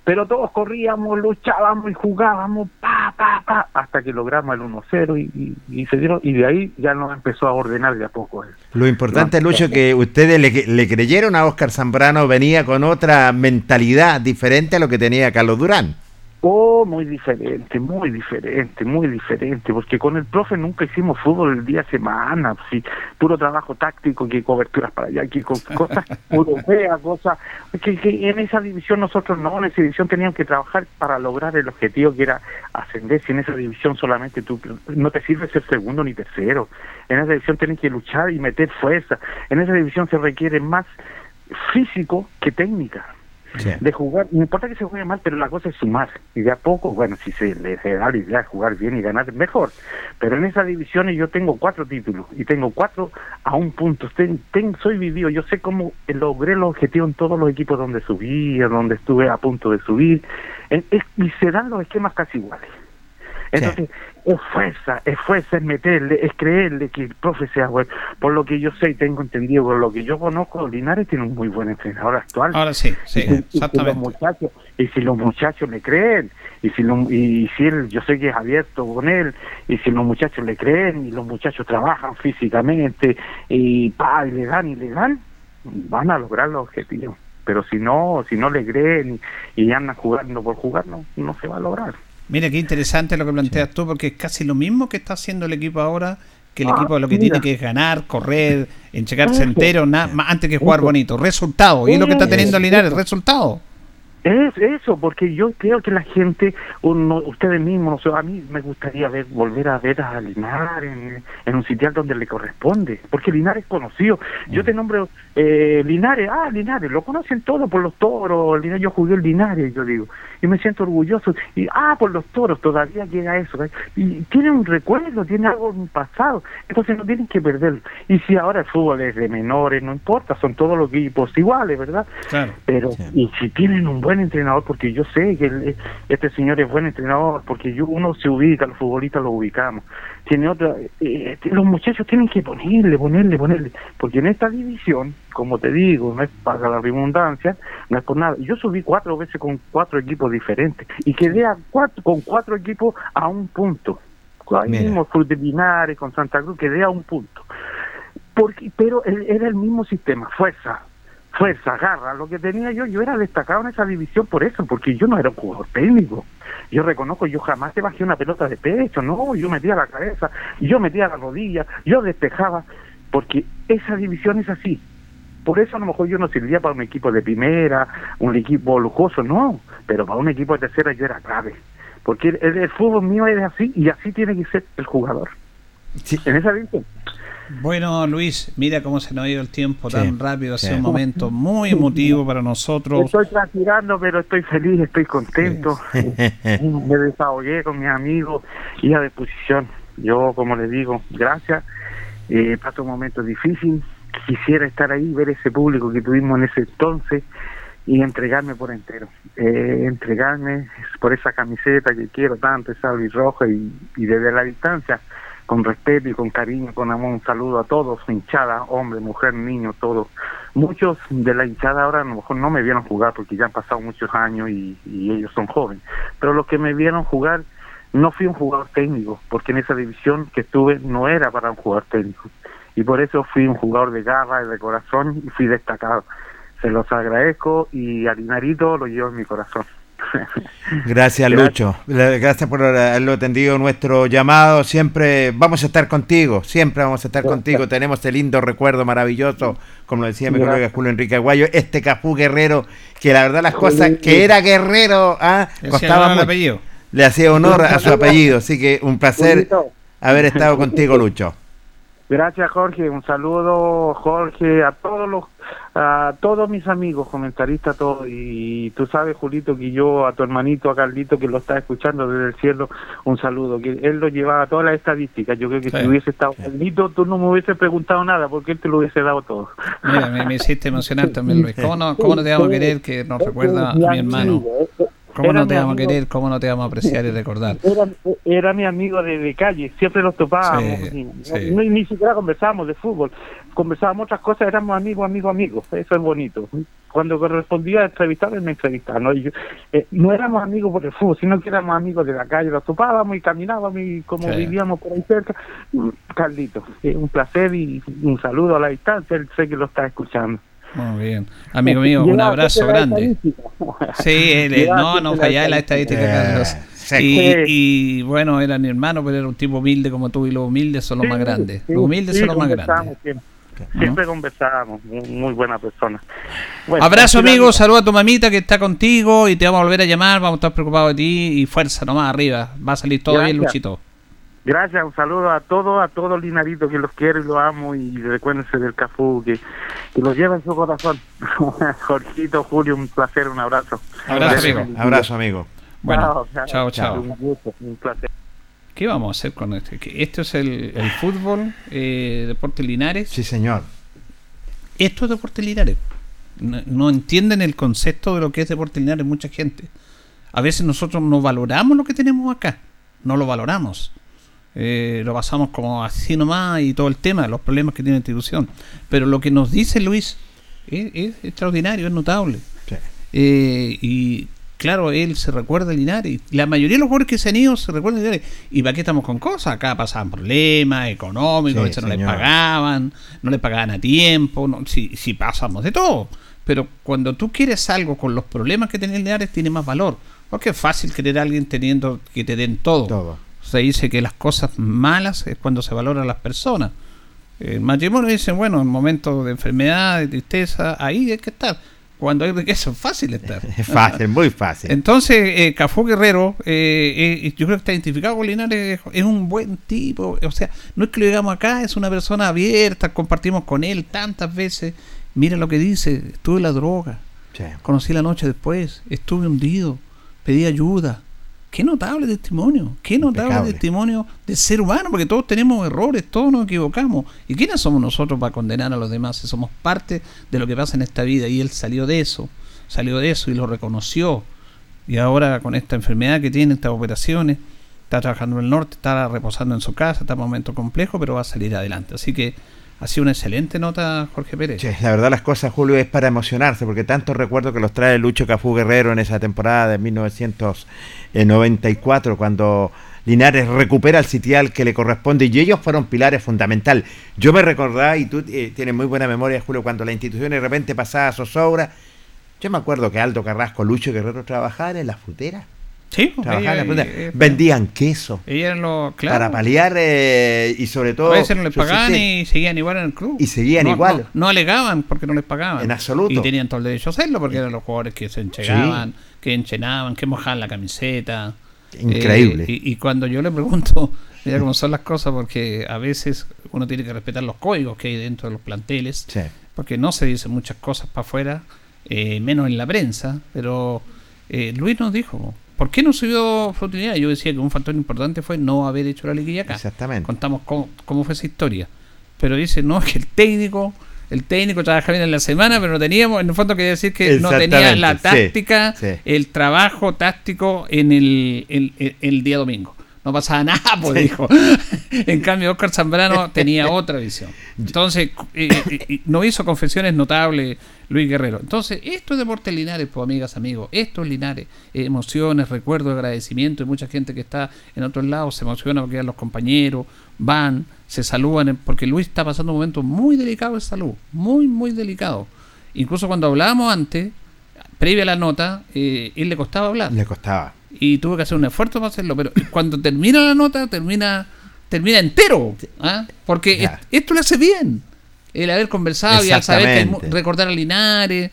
pero todos corríamos, luchábamos y jugábamos, pa, pa, pa, hasta que logramos el 1-0 y, y, se dieron, y de ahí ya nos empezó a ordenar de a poco. Lo importante, Lucho, que ustedes le, le creyeron a Oscar Zambrano, venía con otra mentalidad diferente a lo que tenía Carlos Durán. Oh, muy diferente, muy diferente, muy diferente, porque con el profe nunca hicimos fútbol el día semana, sí, puro trabajo táctico, que coberturas para allá, que cosas europeas, cosas que, que, en esa división nosotros no, en esa división teníamos que trabajar para lograr el objetivo que era ascender, si en esa división solamente tú no te sirve ser segundo ni tercero, en esa división tienes que luchar y meter fuerza, en esa división se requiere más físico que técnica de jugar, no importa que se juegue mal, pero la cosa es sumar. Y de a poco, bueno, si se le da la idea de jugar bien y ganar, mejor. Pero en esa división yo tengo cuatro títulos y tengo cuatro a un punto. Ten, soy vivido, yo sé cómo logré el objetivo en todos los equipos donde subí, donde estuve a punto de subir. y se dan los esquemas casi iguales. Entonces, es fuerza, es fuerza, es meterle, es creerle que el profe sea bueno. Por lo que yo sé y tengo entendido, por lo que yo conozco, Linares tiene un muy buen entrenador actual. Ahora sí, sí, y, exactamente. Y si los muchachos, y si los muchachos le creen, y si, y si él, yo sé que es abierto con él, y si los muchachos le creen, y los muchachos trabajan físicamente, y, pa, y le dan y le dan, van a lograr los objetivos. Pero si no, si no le creen y, y andan jugando por jugar, no, no se va a lograr. Mira, qué interesante lo que planteas tú, porque es casi lo mismo que está haciendo el equipo ahora, que el ah, equipo lo que tiene que es ganar, correr, enchegarse entero, nada, antes que jugar bonito. Resultado, y es lo que está teniendo Linares, resultado. Es eso, porque yo creo que la gente, uno, ustedes mismos, a mí me gustaría ver, volver a ver a Linares en, un sitial donde le corresponde, porque Linares es conocido. Yo te nombro eh, Linares, ah, Linares, lo conocen todos por los toros, Linares, yo jugué el Linares, yo digo, y me siento orgulloso. Y, ah, por los toros, todavía llega eso. Y tiene un recuerdo, tiene algo en pasado, entonces no tienen que perderlo. Y si ahora el fútbol es de menores, no importa, son todos los equipos iguales, ¿verdad? Claro. Pero, y si tienen un buen entrenador, porque yo sé que este señor es buen entrenador, porque yo uno se ubica, los futbolistas lo ubicamos. Tiene otra, eh, los muchachos tienen que ponerle, ponerle, ponerle, porque en esta división, como te digo, no es para la redundancia, no es por nada. Yo subí cuatro veces con cuatro equipos diferentes y quedé a cuatro, con cuatro equipos a un punto. Ahí mismo, de Linares, con Santa Cruz, quedé a un punto. Porque, pero era el mismo sistema, fuerza, fuerza, garra, lo que tenía yo, yo era destacado en esa división por eso, porque yo no era un jugador técnico. Yo reconozco, yo jamás te bajé una pelota de pecho, no, yo metía la cabeza, yo metía la rodilla, yo despejaba, porque esa división es así. Por eso a lo mejor yo no servía para un equipo de primera, un equipo lujoso, no, pero para un equipo de tercera yo era clave. Porque el, fútbol mío es así y así tiene que ser el jugador. En esa división. Bueno, Luis, mira cómo se nos ha ido el tiempo Sí, tan rápido. Ha sido sí. un momento muy emotivo para nosotros. Estoy transpirando, pero estoy feliz, estoy contento. Me desahogué con mis amigos y a disposición. Yo, como les digo, gracias. Eh, paso un momento difícil. Quisiera estar ahí, ver ese público que tuvimos en ese entonces y entregarme por entero. Eh, entregarme por esa camiseta que quiero tanto, esa roja y, y desde la distancia, con respeto y con cariño, con amor, un saludo a todos, hinchada, hombre, mujer, niño, todos. Muchos de la hinchada ahora a lo mejor no me vieron jugar porque ya han pasado muchos años y, ellos son jóvenes, pero los que me vieron jugar no fui un jugador técnico, porque en esa división que estuve no era para un jugador técnico. Y por eso fui un jugador de garra y de corazón y fui destacado. Se los agradezco y a lo llevo en mi corazón. Gracias, Gracias. Lucho. Gracias por haberlo atendido nuestro llamado. Siempre vamos a estar contigo. Siempre vamos a estar contigo. Tenemos este lindo recuerdo maravilloso, como lo decía mi colega. Julio Enrique Aguayo, este Cafú Guerrero, que la verdad las cosas, que era guerrero, ah, costaba mucho. apellido. Le hacía honor a su apellido. Así que un placer haber estado contigo, Lucho. Gracias Jorge, un saludo Jorge a todos los a todos mis amigos comentaristas todos y tú sabes Julito que yo a tu hermanito a Carlito que lo está escuchando desde el cielo un saludo que él lo llevaba todas las estadísticas yo creo que Sí. si hubiese estado Carlito tú no me hubieses preguntado nada porque él te lo hubiese dado todo Mira, me, me hiciste emocionar también, Luis. ¿Cómo no, cómo no te vamos a querer que nos recuerda a mi hermano? ¿Cómo Era no te vamos a querer? ¿Cómo no te vamos a apreciar y recordar? era, era mi amigo de, de calle, siempre nos topábamos, Sí, y- sí. no- ni siquiera conversábamos de fútbol, conversábamos otras cosas, éramos amigos, amigos, amigos, eso es bonito. Cuando correspondía entrevistar, él me entrevistaba, ¿no? Y yo- eh, no éramos amigos por el fútbol, sino que éramos amigos de la calle, nos topábamos y caminábamos y como Sí. vivíamos por ahí cerca, mm, Carlito, eh, un placer y un saludo a la distancia, él sé que lo está escuchando. Muy bien. Amigo mío, un abrazo grande. Sí, él, él- Llegaba no, no fallaba la estadística, Carlos. Eh. Y, y, bueno, era mi hermano, pero era un tipo humilde como tú y los humildes son los Sí, más grandes. sí, los humildes sí, son los más grandes. Siempre, Siempre conversábamos, muy, muy buena persona. Bueno, Abrazo amigo, saluda a tu mamita que está contigo y te vamos a volver a llamar, vamos a estar preocupados de ti y fuerza nomás arriba, va a salir todo bien. Luchito. Gracias, un saludo a todos, a todos Linaritos que los quiero y los amo y recuérdense del Cafú que, que los lleva en su corazón. Jorgito, Julio, un placer, un abrazo. Abrazo, Gracias. amigo. Abrazo, amigo. Bueno, chao, chao. Un gusto, un placer. ¿Qué vamos a hacer con esto? Esto es el, el fútbol, eh, Deportes Linares. Sí, señor. Esto es Deportes Linares. No, no entienden el concepto de lo que es Deportes Linares mucha gente. A veces nosotros no valoramos lo que tenemos acá. No lo valoramos. Eh, lo pasamos como así nomás y todo el tema, los problemas que tiene la institución. Pero lo que nos dice Luis es, es extraordinario, es notable. Sí. Eh, y claro, él se recuerda de Linares. La mayoría de los jugadores que se han ido se recuerdan de Linares. ¿Y para qué estamos con cosas? Acá pasaban problemas económicos, a veces no les pagaban, no les pagaban a tiempo. No, si, si pasamos de todo. Pero cuando tú quieres algo con los problemas que tiene Linares, tiene más valor. Porque es fácil querer a alguien teniendo que te den todo. Todo. Se dice que las cosas malas es cuando se valoran las personas. El matrimonio dicen, bueno, en momentos de enfermedad, de tristeza, ahí hay que estar. Cuando hay riqueza es fácil estar. Es fácil, muy fácil. Entonces, eh, Cafú Guerrero, eh, eh, yo creo que está identificado con Linares, es un buen tipo. O sea, no es que lo digamos acá, es una persona abierta, compartimos con él tantas veces. Mira lo que dice, estuve en la droga, Sí. conocí la noche después, estuve hundido, pedí ayuda. Qué notable testimonio, qué notable Impecable. testimonio de ser humano, porque todos tenemos errores, todos nos equivocamos. ¿Y quiénes somos nosotros para condenar a los demás? Si somos parte de lo que pasa en esta vida y él salió de eso, salió de eso y lo reconoció. Y ahora con esta enfermedad que tiene, estas operaciones, está trabajando en el norte, está reposando en su casa, está en un momento complejo, pero va a salir adelante. Así que ha sido una excelente nota, Jorge Pérez. La verdad las cosas, Julio, es para emocionarse, porque tantos recuerdos que los trae Lucho Cafú Guerrero en esa temporada de 1994, cuando Linares recupera el sitial que le corresponde y ellos fueron pilares fundamental. Yo me recordaba, y tú eh, tienes muy buena memoria, Julio, cuando la institución de repente pasaba a zozobra. Yo me acuerdo que Aldo Carrasco, Lucho Guerrero trabajaban en la frutera. Sí, en la ella- Vendían queso. Claro. Para paliar eh, y sobre todo... A veces no les pagaban y seguían igual en el club. Y seguían No- igual. No, no alegaban porque no les pagaban. En absoluto. Y tenían todo el derecho a hacerlo porque eran los jugadores que se enchegaban, que enchenaban, que mojaban la camiseta. Increíble. Eh, y, y cuando yo le pregunto Mira cómo son las cosas, porque a veces uno tiene que respetar los códigos que hay dentro de los planteles, Sí. porque no se dicen muchas cosas para afuera, eh, menos en la prensa, pero eh, Luis nos dijo, ¿por qué no subió Frutilidad? Yo decía que un factor importante fue no haber hecho la liguilla acá. Exactamente. Contamos cómo, cómo fue esa historia. Pero dice, no, es que el técnico, el técnico trabaja bien en la semana, pero no teníamos, en el fondo quería decir que no tenía la sí, táctica, sí. el trabajo táctico en el, el- el- el día domingo. No pasaba nada, pues dijo. en cambio, Oscar Zambrano tenía otra visión. Entonces, eh, eh, eh, no hizo confesiones notables Luis Guerrero. Entonces, esto es Deportes Linares, pues amigas, amigos. Esto es Linares. Eh, emociones, recuerdos, agradecimiento. Y mucha gente que está en otros lados se emociona porque los compañeros van, se saludan, porque Luis está pasando un momento muy delicado de salud. Muy, muy delicado. Incluso cuando hablábamos antes, previa a la nota, eh, él le costaba hablar Le costaba. Y tuve que hacer un esfuerzo para hacerlo, pero cuando termina la nota, termina termina entero, ¿ah? porque esto le hace bien, el haber conversado y al saber que recordar a Linares,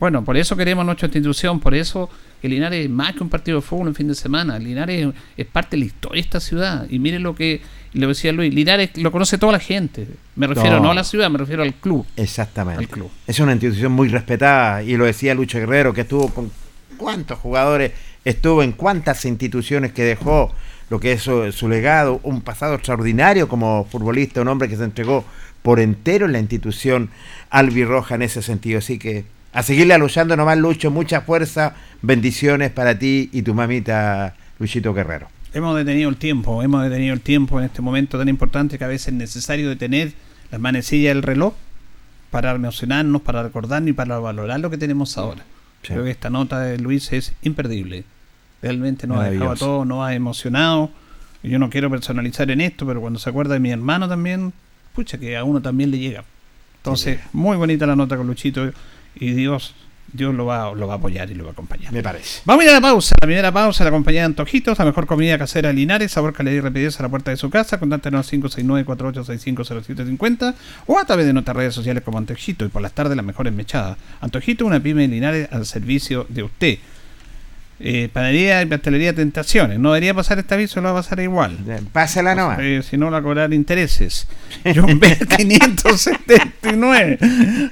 bueno, por eso queremos nuestra institución, por eso que Linares es más que un partido de fútbol en fin de semana, Linares es, es parte de la historia de esta ciudad, y miren lo que le decía Luis, Linares lo conoce toda la gente, me refiero No. no a la ciudad, me refiero al club. Exactamente. Al club. Es una institución muy respetada y lo decía Lucho Guerrero, que estuvo con cuántos jugadores, estuvo en cuántas instituciones que dejó lo que es su, su legado, un pasado extraordinario como futbolista, un hombre que se entregó por entero en la institución albirroja en ese sentido. Así que a seguirle luchando nomás, Lucho, mucha fuerza, bendiciones para ti y tu mamita, Luchito Guerrero. Hemos detenido el tiempo, hemos detenido el tiempo en este momento tan importante que a veces es necesario detener las manecillas del reloj para emocionarnos, para recordarnos y para valorar lo que tenemos ahora. Sí. Creo que esta nota de Luis es imperdible. Realmente nos ha dejado a todos, nos ha emocionado. Y Yo no quiero personalizar en esto, pero cuando se acuerda de mi hermano también, pucha, que a uno también le llega. Entonces, muy bonita la nota con Luchito y Dios, Dios lo va, lo va a apoyar y lo va a acompañar. Me parece. Vamos a ir a la pausa. La primera pausa, la compañía de Antojitos, la mejor comida casera de Linares, sabor, calidad y rapidez a la puerta de su casa. Contáctenos al 569-4865-0750 o a través de nuestras redes sociales como Antojito y por las tardes las mejores mechadas. Antojito, una pyme de Linares al servicio de usted. Eh, panadería y pastelería Tentaciones. No debería pasar este aviso, lo va a pasar igual. Pásala nomás. Eh, si no, la cobrar intereses. John B. 579.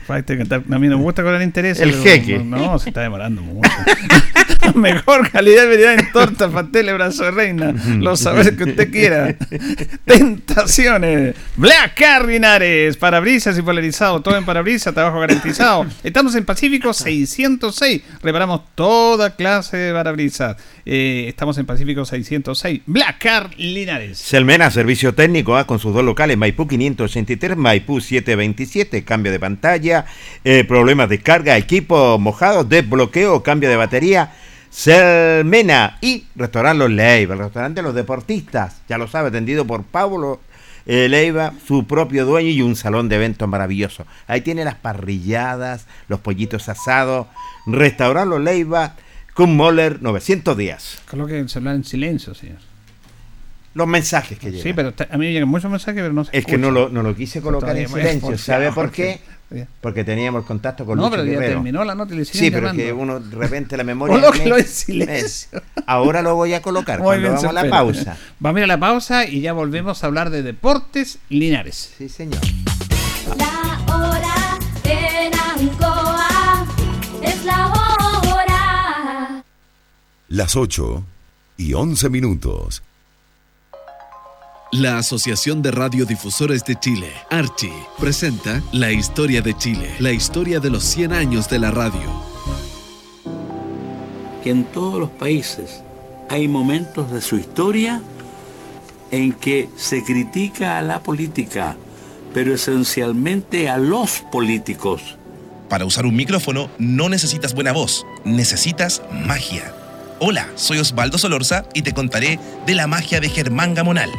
Ay, te- te- A mí no me gusta cobrar intereses. El jeque. No, no, se está demorando mucho. Mejor calidad y variedad en tortas, pasteles, brazo de reina. Los sabores que usted quiera. Tentaciones. Black Car Linares. Parabrisas y polarizado. Todo en parabrisas, trabajo garantizado. Estamos en Pacífico 606. Reparamos toda clase de parabrisas. Eh, estamos en Pacífico 606. Black Car Linares. Selmena, servicio técnico, ah, con sus dos locales, Maipú 583, Maipú 727, cambio de pantalla, eh, problemas de carga, equipo mojado, desbloqueo, cambio de batería. Selmena y restaurante Los Leiva, el restaurante de los deportistas, ya lo sabe, atendido por Pablo eh, Leiva, su propio dueño y un salón de eventos maravilloso. Ahí tiene las parrilladas, los pollitos asados, restaurante Los Leiva, con Moller 900 días. Coloque el celular en silencio, señor. Los mensajes que llegan. Sí, pero a mí me llegan muchos mensajes, pero no se Es que no lo, no lo quise colocar en silencio. ¿Sabe por qué? Porque teníamos contacto con No, Lucho pero ya Guerrero. terminó la nota y le siguen Sí, pero llamando. que uno de repente la memoria. Colóquelo me- en silencio. me- Ahora lo voy a colocar Muy cuando bien, vamos a la pausa. Vamos a ir a la pausa y ya volvemos a hablar de deportes linares. Sí, señor. La hora en Ancoa es la hora. Las 8 y 11 minutos. La Asociación de Radiodifusores de Chile, Archi, presenta La Historia de Chile, la historia de los 100 años de la radio. que en todos los países hay momentos de su historia en que se critica a la política, pero esencialmente a los políticos. Para usar un micrófono no necesitas buena voz, necesitas magia. Hola, soy Osvaldo Solorza y te contaré de la magia de Germán Gamonal.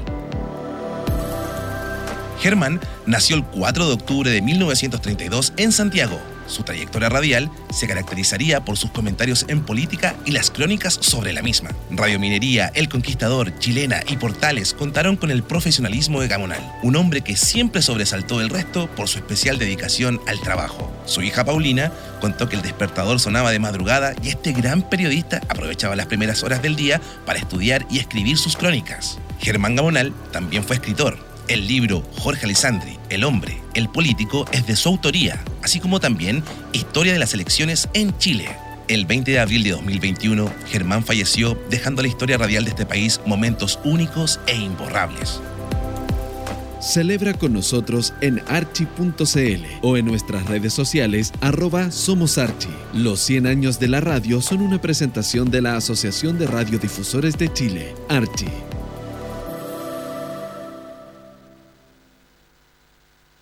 Germán nació el 4 de octubre de 1932 en Santiago. Su trayectoria radial se caracterizaría por sus comentarios en política y las crónicas sobre la misma. Radio Minería, El Conquistador, Chilena y Portales contaron con el profesionalismo de Gamonal, un hombre que siempre sobresaltó del resto por su especial dedicación al trabajo. Su hija Paulina contó que el despertador sonaba de madrugada y este gran periodista aprovechaba las primeras horas del día para estudiar y escribir sus crónicas. Germán Gamonal también fue escritor, el libro Jorge Alessandri, El hombre, el político, es de su autoría, así como también Historia de las elecciones en Chile. El 20 de abril de 2021, Germán falleció, dejando a la historia radial de este país momentos únicos e imborrables. Celebra con nosotros en archi.cl o en nuestras redes sociales arroba Somos Archi. Los 100 años de la radio son una presentación de la Asociación de Radiodifusores de Chile, Archi.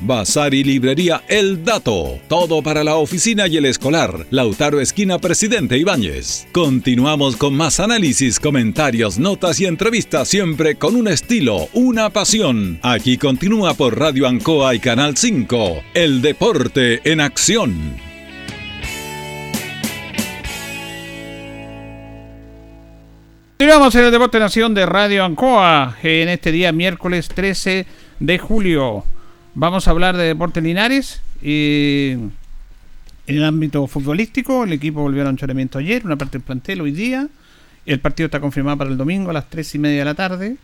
Bazar y librería El Dato. Todo para la oficina y el escolar. Lautaro Esquina Presidente Ibáñez. Continuamos con más análisis, comentarios, notas y entrevistas, siempre con un estilo, una pasión. Aquí continúa por Radio Ancoa y Canal 5. El deporte en acción. Continuamos en el Deporte Nación de Radio Ancoa en este día miércoles 13 de julio. Vamos a hablar de Deportes Linares. en el ámbito futbolístico, el equipo volvió al entrenamiento ayer, una parte del plantel hoy día. El partido está confirmado para el domingo a las 3 y media de la tarde.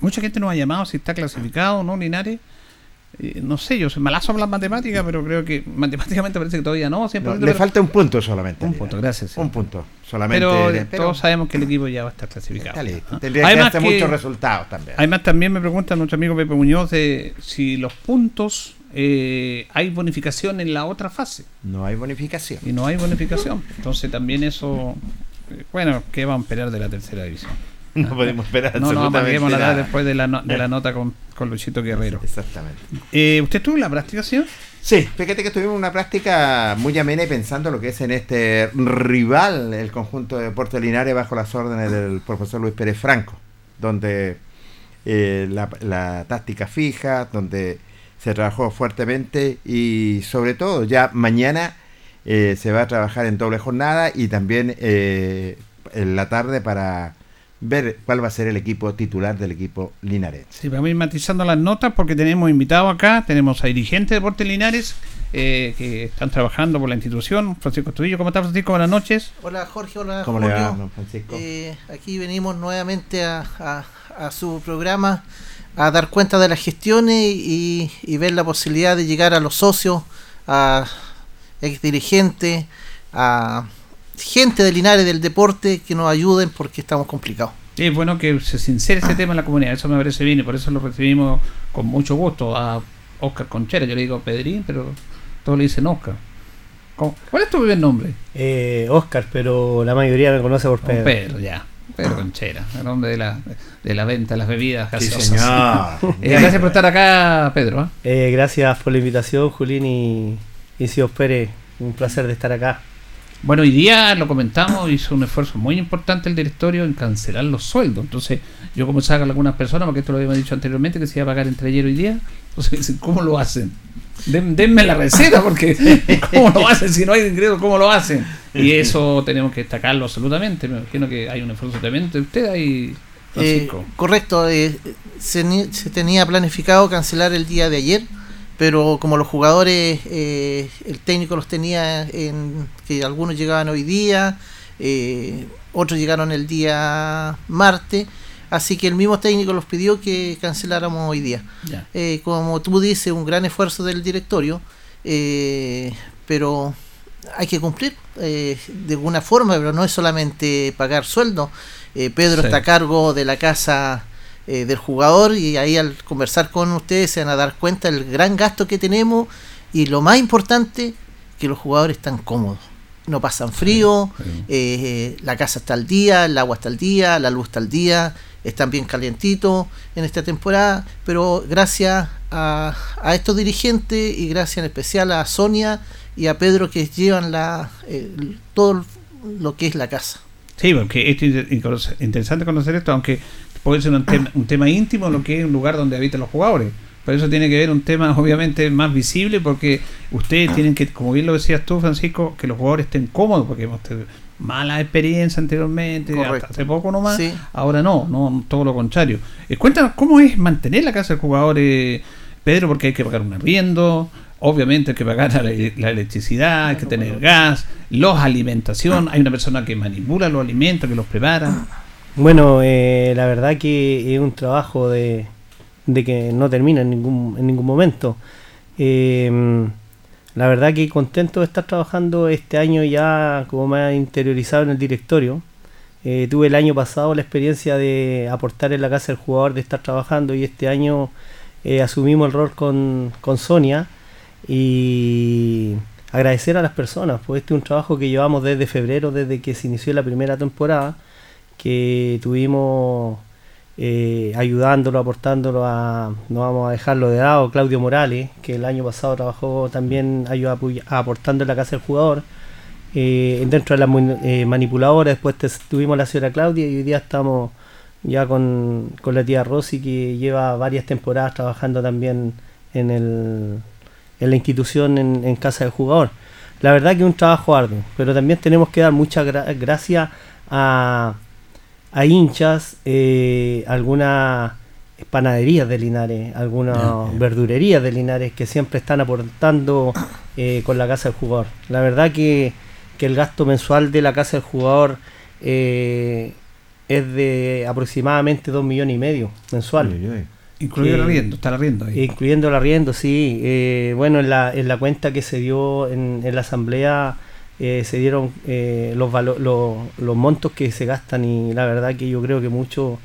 Mucha gente nos ha llamado si está clasificado o no Linares. Eh, no sé, yo soy malazo en las matemáticas, pero creo que matemáticamente parece que todavía no. siempre- No, le pero- falta un punto solamente. Un punto, gracias. Un punto solamente. Pero, de- pero todos sabemos que el equipo ya va a estar clasificado. está listo. ¿Ah? Tendría que Además que- muchos resultados también. Además, también me pregunta nuestro amigo Pepe Muñoz de si los puntos eh, hay bonificación en la otra fase. No hay bonificación. Y no hay bonificación. Entonces, también eso. eh, Bueno, ¿qué vamos a esperar de la tercera división? No podemos esperar No, no, la nada. después de la, no- de la nota con, con Luchito Guerrero. Exactamente. Eh, ¿Usted estuvo en la práctica, señor? Sí, fíjate que tuvimos una práctica muy amena y pensando lo que es en este rival, el conjunto de Deportes Linares bajo las órdenes del profesor Luis Pérez Franco, donde eh, la, la táctica fija, donde se trabajó fuertemente y sobre todo ya mañana eh, se va a trabajar en doble jornada y también eh, en la tarde para ver cuál va a ser el equipo titular del equipo linarense. Sí, vamos a ir matizando las notas porque tenemos invitado acá, tenemos a dirigentes de Deportes Linares eh, que están trabajando por la institución. Francisco Estudillo, ¿cómo está Francisco? Buenas noches. Hola Jorge, hola ¿Cómo le va, don Francisco? Eh, aquí venimos nuevamente a, a- a su programa a dar cuenta de las gestiones y, y ver la posibilidad de llegar a los socios, a ex dirigentes, a gente de Linares del deporte que nos ayuden porque estamos complicados. Sí, es bueno que se sincere ese tema en la comunidad, eso me parece bien y por eso lo recibimos con mucho gusto a Oscar Conchera. Yo le digo Pedrín, pero todos le dicen Oscar. ¿Cómo? ¿Cuál es tu primer nombre? Eh, Oscar, pero la mayoría me conoce por Don Pedro. Pedro, ya. Pedro Conchera, el nombre de la, de la venta de las bebidas Sí, gaseosas. señor. Eh, gracias por estar acá, Pedro. ¿ah? Eh, gracias por la invitación, Julín y, y Pérez. Un placer de estar acá. Bueno, hoy día lo comentamos, hizo un esfuerzo muy importante el directorio en cancelar los sueldos. Entonces, yo conversaba con algunas personas, porque esto lo habíamos dicho anteriormente, que se iba a pagar entre ayer y hoy día. Entonces, dicen, ¿cómo lo hacen? Den- denme la receta, porque ¿cómo lo hacen? Si no hay ingresos, ¿cómo lo hacen? Y eso tenemos que destacarlo absolutamente. Me imagino que hay un esfuerzo tremendo de usted ahí, Eh, Francisco. correcto, eh, se, ni- se tenía planificado cancelar el día de ayer, pero como los jugadores, eh, el técnico los tenía en que algunos llegaban hoy día, eh, otros llegaron el día martes, así que el mismo técnico los pidió que canceláramos hoy día. Eh, como tú dices, un gran esfuerzo del directorio, eh, pero hay que cumplir eh, de alguna forma, pero no es solamente pagar sueldo. Pedro Sí. está a cargo de la casa eh, del jugador y ahí al conversar con ustedes se van a dar cuenta del gran gasto que tenemos y lo más importante, que los jugadores están cómodos. No pasan frío, eh, la casa está al día, el agua está al día, la luz está al día, están bien calientitos en esta temporada, pero gracias a, a estos dirigentes y gracias en especial a Sonia y a Pedro que llevan la, el- todo lo que es la casa. Sí, porque esto es inter- interesante conocer esto, aunque puede ser un, tema un tema íntimo lo que es un lugar donde habitan los jugadores. Por eso tiene que ver un tema obviamente más visible, porque ustedes tienen que, como bien lo decías tú, Francisco, que los jugadores estén cómodos, porque hemos tenido mala experiencia anteriormente, hasta hace poco nomás, Sí. ahora no, no todo lo contrario. Eh, cuéntanos cómo es mantener la casa del jugador, eh, Pedro, porque hay que pagar un arriendo, obviamente hay que pagar la, la electricidad, hay que tener gas, los alimentación, hay una persona que manipula los alimentos, que los prepara. Bueno, eh, la verdad que es un trabajo de, de que no termina en ningún, en ningún momento. Eh, la verdad que contento de estar trabajando este año ya como me ha interiorizado en el directorio. Eh, tuve el año pasado la experiencia de aportar en la casa del jugador, de estar trabajando y este año eh, asumimos el rol con, con Sonia y agradecer a las personas, pues este es un trabajo que llevamos desde febrero, desde que se inició la primera temporada, que tuvimos eh, ayudándolo, aportándolo a, no vamos a dejarlo de lado, Claudio Morales, que el año pasado trabajó también ayuda, aportando en la casa del jugador, eh, dentro de las eh, manipuladoras, después tuvimos la señora Claudia y hoy día estamos ya con, la tía Rosy que lleva varias temporadas trabajando también en, el, en la institución en, en casa del jugador. La verdad que es un trabajo arduo, pero también tenemos que dar muchas gra- gracias a, a hinchas, eh, algunas panaderías de Linares, algunas verdurerías de Linares que siempre están aportando eh, con la casa del jugador. La verdad que, que el gasto mensual de la casa del jugador eh, es de aproximadamente 2 millones y medio mensual. Uy. Incluido el arriendo, está el arriendo ahí. Incluyendo el arriendo, sí. Eh, bueno, en la, en la cuenta que se dio en, en la asamblea eh, se dieron eh, los, valo- montos que se gastan y la verdad que yo creo que muchos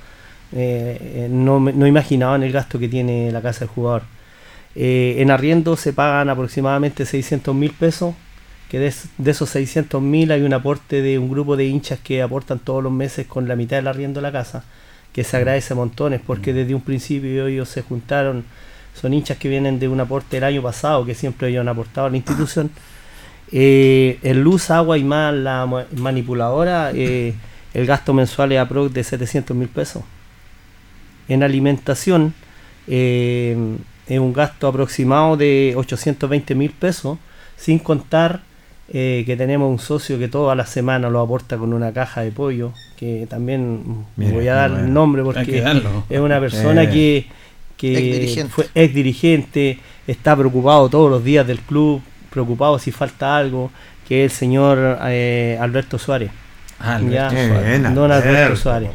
eh, no, no imaginaban el gasto que tiene la casa del jugador. En arriendo se pagan aproximadamente 600 mil pesos, que de, de esos 600 mil hay un aporte de un grupo de hinchas que aportan todos los meses con la mitad del arriendo de la casa, que se agradece montones porque desde un principio ellos se juntaron son hinchas que vienen de un aporte del año pasado, que siempre ellos han aportado a la institución. Eh, en luz, agua y más la ma- manipuladora, eh, el gasto mensual es aprox de 700 mil pesos. En alimentación, eh, es un gasto aproximado de 820 mil pesos, sin contar eh, que tenemos un socio que toda la semana lo aporta con una caja de pollo, que también Mira, voy a dar bueno. el nombre porque es una persona Eh. que, fue ex dirigente, está preocupado todos los días del club, preocupado si falta algo, que es el señor eh, Alberto Suárez. Ah, Ya. Suárez. Don Alberto Suárez.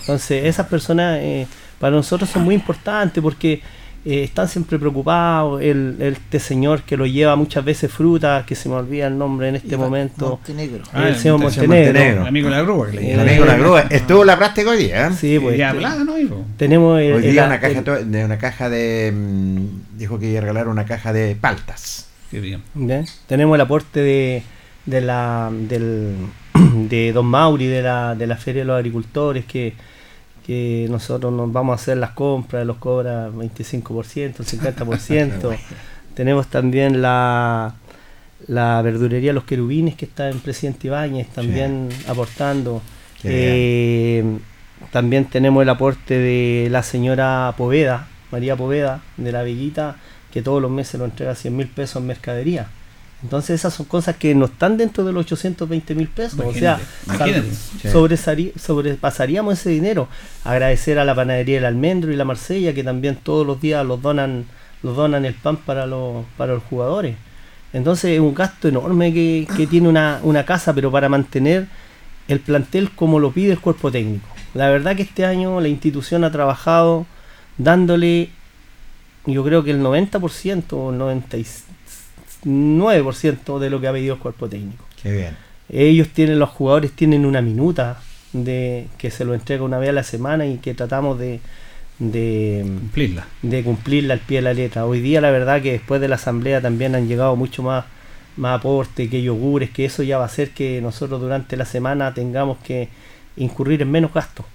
Entonces, esas personas eh, para nosotros son muy importantes porque eh, están siempre preocupados. El, el- este señor que lo lleva muchas veces fruta, que se me olvida el nombre en este momento, Montenegro. Ah, el señor el señor Montenegro. Montenegro. El amigo de la grúa que le Eh, El llaman. amigo de la grúa. Estuvo en la práctica hoy día. ¿eh? Sí, pues. Ya te- hablaba, ¿no? Ivo? tenemos el- Hoy el- día una caja de una caja de mm, dijo que iba a regalar una caja de paltas. Qué bien. ¿Ya? Tenemos el aporte de, de la del, de Don Mauri de la, de la Feria de los Agricultores que, que nosotros nos vamos a hacer las compras, los cobra 25%, 50%. Tenemos también la, la verdurería Los Querubines que está en Presidente Ibáñez también aportando. Eh, también tenemos el aporte de la señora Poveda, María Poveda, de la Villita, que todos los meses lo entrega 100 mil pesos en mercadería. Entonces esas son cosas que no están dentro de los 820 mil pesos. O sea, sobrepasaríamos ese dinero. Agradecer a la panadería El Almendro y la Marsella, que también todos los días los donan, los donan el pan para los, para los jugadores. Entonces es un gasto enorme que, que tiene una, una casa, pero para mantener el plantel como lo pide el cuerpo técnico. La verdad que este año la institución ha trabajado dándole, yo creo que el 90% o 99% de lo que ha pedido el cuerpo técnico. Qué bien. Ellos tienen, los jugadores tienen una minuta de que se lo entrega una vez a la semana y que tratamos de, de, Cumplirla. de cumplirla al pie de la letra. Hoy día la verdad que después de la asamblea también han llegado mucho más, más aporte, que yogures, que eso ya va a hacer que nosotros durante la semana tengamos que incurrir en menos gastos.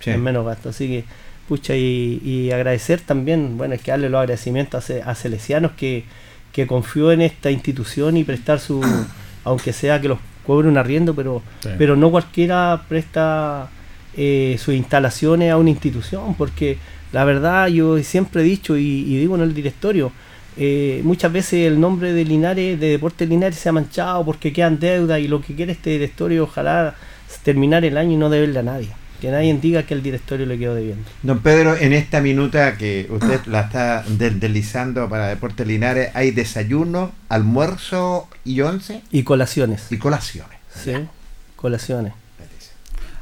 Sí. En menos gastos. Así que, pucha, y, y agradecer también, bueno, es que darle los agradecimientos a, a Celesianos que, que confió en esta institución y prestar su, aunque sea que los cobre un arriendo, pero, Sí. pero no cualquiera presta eh, sus instalaciones a una institución, porque la verdad yo siempre he dicho y, y digo en el directorio, eh, muchas veces el nombre de Linares, de Deportes Linares se ha manchado porque quedan deudas y lo que quiere este directorio ojalá terminar el año y no deberle a nadie. Que nadie diga que el directorio le quedó debiendo. Don Pedro, en esta minuta que usted la está deslizando para Deportes Linares, hay desayuno, almuerzo y once Y colaciones. y colaciones. Sí, colaciones.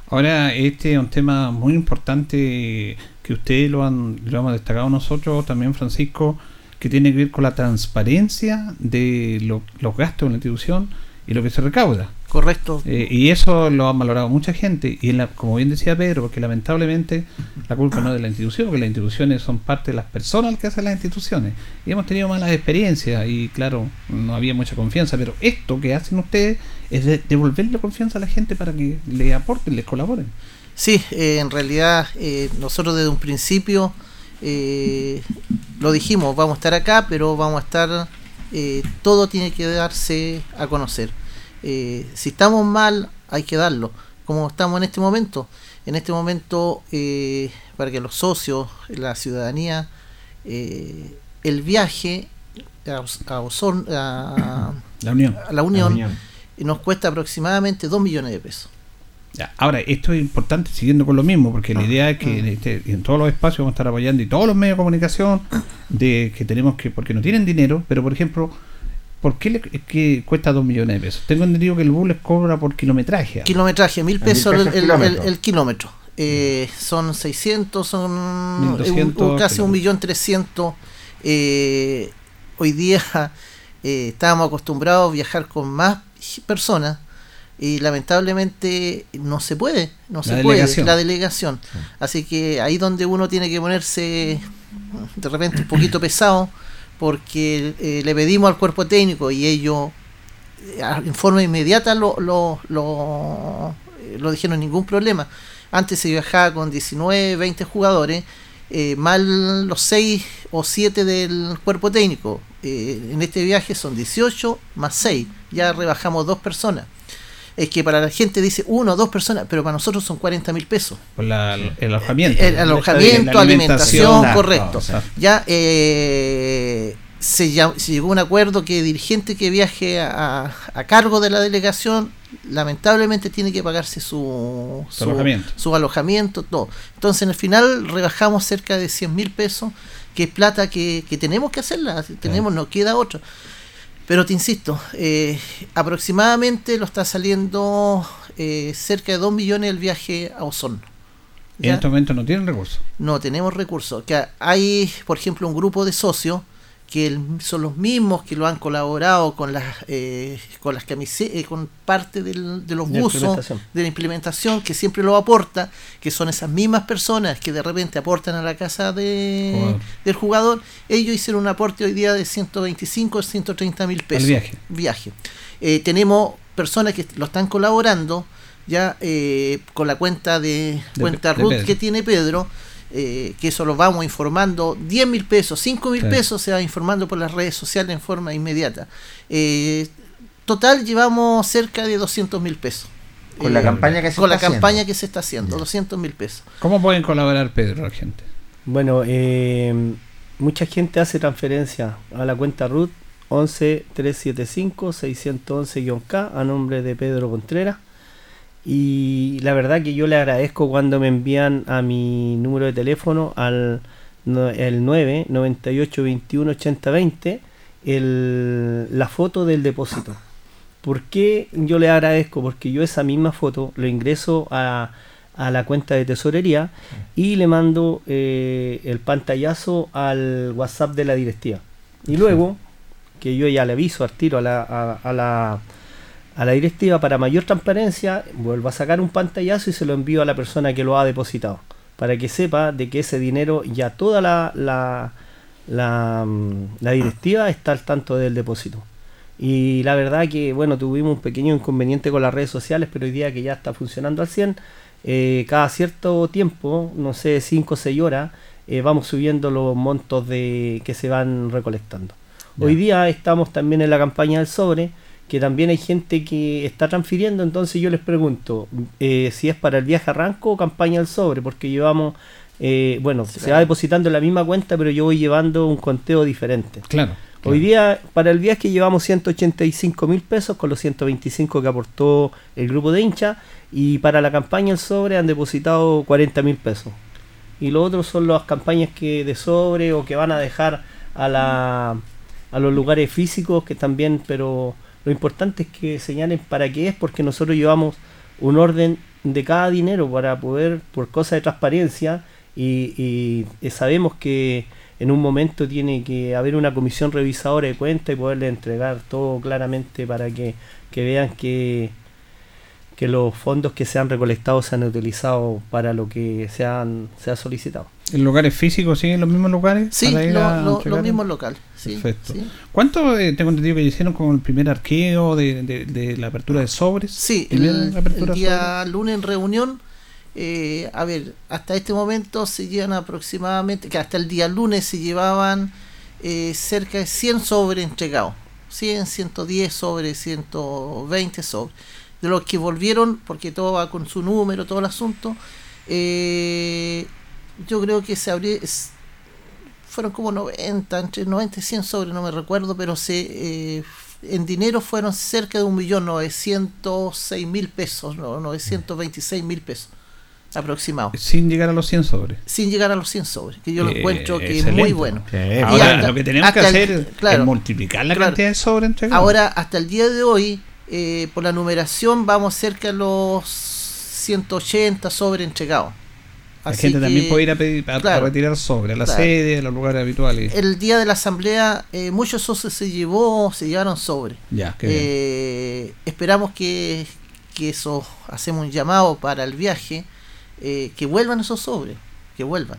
Ahora, este es un tema muy importante que ustedes lo han, lo hemos destacado nosotros, también Francisco, que tiene que ver con la transparencia de lo- los gastos de la institución y lo que se recauda. Correcto. Eh, y eso lo ha valorado mucha gente. Y en la- como bien decía Pedro, porque lamentablemente la culpa no es de la institución, porque las instituciones son parte de las personas que hacen las instituciones. Y hemos tenido malas experiencias y claro, no había mucha confianza. Pero esto que hacen ustedes es de- devolverle confianza a la gente para que le aporten, les colaboren. Sí, eh, en realidad eh, nosotros desde un principio eh, lo dijimos, vamos a estar acá, pero vamos a estar, eh, todo tiene que darse a conocer. Eh, si estamos mal, hay que darlo, como estamos en este momento. En este momento, eh, para que los socios, la ciudadanía, eh, el viaje a, a Osorno- a- La unión. a la Unión, Unión. nos cuesta aproximadamente 2 millones de pesos. Ya, Ahora, esto es importante siguiendo con lo mismo, porque la idea es que en, este- en todos los espacios vamos a estar apoyando y todos los medios de comunicación de que tenemos que, porque no tienen dinero, pero por ejemplo, ¿por qué le, que cuesta 2 millones de pesos? Tengo entendido que el bus les cobra por kilometraje. ¿ah? Kilometraje, mil mil pesos, el, el- kilómetro. el- el kilómetro. Eh, son 600, son un- 1200 un- casi un millón trescientos. Eh, hoy día eh, estábamos acostumbrados a viajar con más personas y lamentablemente no se puede, no La se delegación. puede, la delegación. Así que ahí donde uno tiene que ponerse de repente un poquito pesado porque eh, le pedimos al cuerpo técnico y ellos eh, en forma inmediata lo, lo, eh, lo dijeron ningún problema. Antes se viajaba con 19, 20 jugadores eh, mal los 6 o 7 del cuerpo técnico. En este viaje son 18 más 6, ya rebajamos dos personas. Es que para la gente dice uno o dos personas, pero para nosotros son 40 mil pesos. Por la- el alojamiento. El alojamiento, La alimentación, correcto. o sea, Ya eh, se, se llegó a un acuerdo que dirigente que viaje a, a cargo de la delegación lamentablemente tiene que pagarse su, Su alojamiento. su alojamiento, todo. Entonces en el final rebajamos cerca de 100 mil pesos, que es plata que, que tenemos que hacerla, tenemos, no queda otra. Pero te insisto, eh, aproximadamente lo está saliendo eh, cerca de 2 millones el viaje a en ¿Ya? este momento no tienen recursos. No tenemos recursos. Que hay, por ejemplo, un grupo de socios que el- son los mismos que lo han colaborado con las eh, con las camisetas, con parte del- de los De buzos, de la implementación, que siempre lo aporta, que son esas mismas personas que de repente aportan a la casa de, Jugador. del jugador. Ellos hicieron un aporte hoy día de 125 o 130 mil pesos. viaje. viaje. Eh, tenemos personas que lo están colaborando ya eh, con la cuenta de, De cuenta de RUT Pedro. que tiene Pedro, eh, que eso lo vamos informando, 10 mil pesos, 5 mil Sí. pesos se va informando por las redes sociales en forma inmediata. Eh, total llevamos cerca de 200 mil pesos. Con la campaña que se Con la haciendo. campaña que se está haciendo, 200 mil pesos. ¿Cómo pueden colaborar, Pedro, la gente? Bueno, eh, mucha gente hace transferencia a la cuenta RUT 11 375 611-K a nombre de Pedro Contreras. Y la verdad que yo le agradezco cuando me envían a mi número de teléfono al el 9 98 21 80 20 el, la foto del depósito. ¿Por qué yo le agradezco? Porque yo esa misma foto lo ingreso a, a la cuenta de tesorería y le mando eh, el pantallazo al WhatsApp de la directiva. Y luego, que yo ya le aviso al tiro a la, a, a la, a la directiva para mayor transparencia, vuelvo a sacar un pantallazo y se lo envío a la persona que lo ha depositado. Para que sepa de que ese dinero ya toda la, la, la, mm, la directiva está al tanto del depósito. Y la verdad que, bueno, tuvimos un pequeño inconveniente con las redes sociales, pero hoy día que ya está funcionando al 100, eh, cada cierto tiempo, no sé, 5 o 6 horas, eh, vamos subiendo los montos de que se van recolectando. Hoy día estamos también en la campaña del sobre, que también hay gente que está transfiriendo, entonces yo les pregunto eh, si es para el viaje a Ranco o campaña del sobre, porque llevamos, eh, bueno, se va depositando en la misma cuenta, pero yo voy llevando un conteo diferente. Claro. Hoy día, para el viaje llevamos 185 mil pesos con los 125 que aportó el grupo de hinchas y para la campaña el sobre han depositado 40 mil pesos. Y lo otro son las campañas que de sobre o que van a dejar a, la, a los lugares físicos que también, pero lo importante es que señalen para qué es porque nosotros llevamos un orden de cada dinero para poder, por cosas de transparencia, y, eh, sabemos que en un momento tiene que haber una comisión revisadora de cuenta y poderle entregar todo claramente para que, que vean que, que los fondos que se han recolectado se han utilizado para lo que se, han, se ha solicitado. ¿En lugares físicos siguen los mismos lugares? Sí, lo- lo- los mismos locales. Sí, Perfecto. sí. ¿Cuánto eh, tengo entendido que hicieron con el primer arqueo de, de- de la apertura de sobres? Sí, el, día lunes en reunión, eh, a ver, hasta este momento se llevan aproximadamente, que hasta el día lunes se llevaban eh, cerca de 100 sobres entregados. 100, 110 sobres, 120 sobres. De los que volvieron, porque todo va con su número, todo el asunto, eh, yo creo que se abrió, fueron como 90, entre 90 y 100 sobres, no me recuerdo, pero se eh, en dinero fueron cerca de un millón novecientos mil pesos, no, 926 mil pesos aproximado. Sin llegar a los 100 sobres. Sin llegar a los 100 sobres, que yo lo Eh, encuentro que es muy bueno. Sí, ahora hasta- lo que tenemos que el- hacer claro, es multiplicar la claro. cantidad de sobres entregados. Ahora, hasta el día de hoy, eh, por la numeración, vamos cerca de los 180 sobres entregados. La Así gente también puede ir a, pedir, a- retirar sobres a la claro. sede, a los lugares habituales. El día de la asamblea, eh, muchos socios se llevó, se llevaron sobre. Ya, qué bien. Eh, esperamos que, que eso, hacemos un llamado para el viaje, eh, que vuelvan esos sobres, que vuelvan.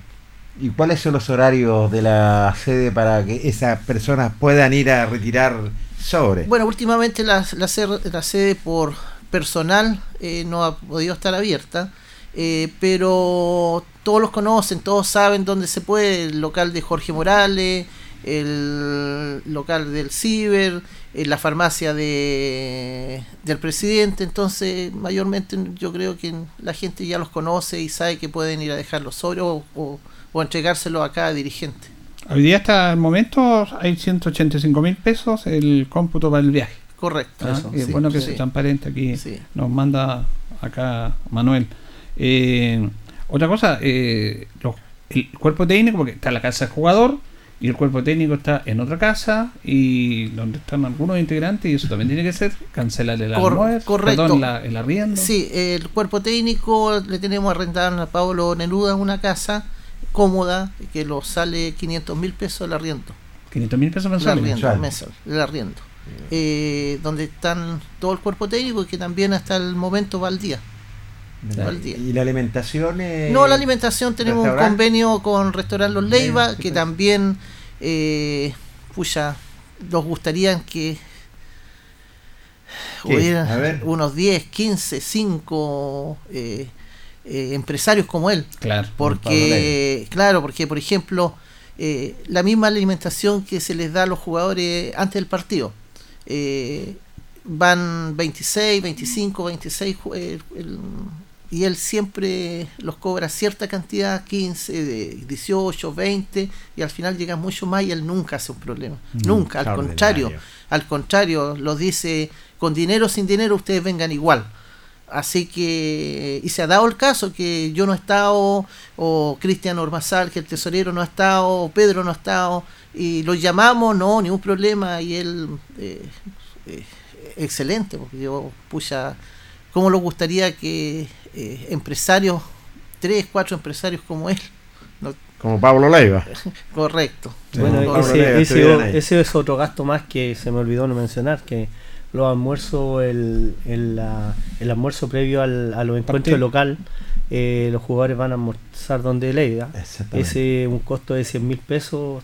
¿Y cuáles son los horarios de la sede para que esas personas puedan ir a retirar sobre? Bueno, últimamente la, la, la sede por personal eh, no ha podido estar abierta. Eh, pero todos los conocen, todos saben dónde se puede, el local de Jorge Morales, el local del Ciber, eh, la farmacia de, del presidente, entonces mayormente yo creo que la gente ya los conoce y sabe que pueden ir a dejarlos sobre o, o, o entregárselo a cada dirigente. Hoy día hasta el momento hay 185 mil pesos el cómputo para el viaje. Correcto. Ah, eso, y es sí, bueno que sí. sea transparente aquí. Sí. Nos manda acá Manuel. Eh, otra cosa, eh, los- el cuerpo técnico, porque está la casa del jugador y el cuerpo técnico está en otra casa y donde están algunos integrantes y eso también tiene que ser cancelar el Cor- almuerzo, correcto. perdón, la- el arriendo. Sí, el cuerpo técnico le tenemos arrendado a Pablo Neruda una casa cómoda que lo sale 500 mil pesos el arriendo. 500 mil pesos El mensuales. arriendo, Mensual. mensual, el arriendo. Eh, donde están todo el cuerpo técnico y que también hasta el momento va al día. Va al día. ¿Y la alimentación? eh, No, la alimentación tenemos un restaurante? convenio con Restaurant Los Leiva, que también, eh, pucha, nos gustaría que ¿Qué? hubiera A ver. unos 10, 15, 5 eh, eh, empresarios como él. Claro. Porque, claro, porque por ejemplo, eh, la misma alimentación que se les da a los jugadores antes del partido. eh, van 26, 25, 26 ju- eh, el- y él siempre los cobra cierta cantidad, 15, de 18, 20 y al final llega mucho más y él nunca hace un problema. Mm, nunca, al contrario, al contrario, los dice con dinero o sin dinero ustedes vengan igual. Así que, y se ha dado el caso que yo no he estado, o Cristian Ormazal, que el tesorero no ha estado, o Pedro no ha estado, y los llamamos, no, ningún problema, y él, eh, eh, excelente, porque yo, pucha, ¿cómo le gustaría que eh, empresarios, tres, cuatro empresarios como él, no- Como Pablo Leiva. correcto. Bueno, ese, Leiva, ese- es otro gasto más que se me olvidó no mencionar, que los almuerzos, el, el, la- el almuerzo previo al, a los encuentros local, eh, los jugadores van a almorzar donde Leiva. Exactamente. Ese un costo de 100 mil pesos,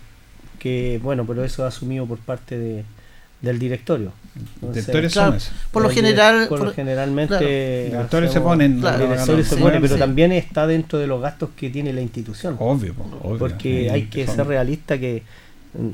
que bueno, pero eso es asumido por parte de, del directorio. Entonces, Directores Claro, son esos. por lo general, por lo generalmente claro. Directores se ponen. Claro, directorio se sí, pone, pero sí. también está dentro de los gastos que tiene la institución. Obvio, po, obvio. Porque Sí, hay que son- ser realista que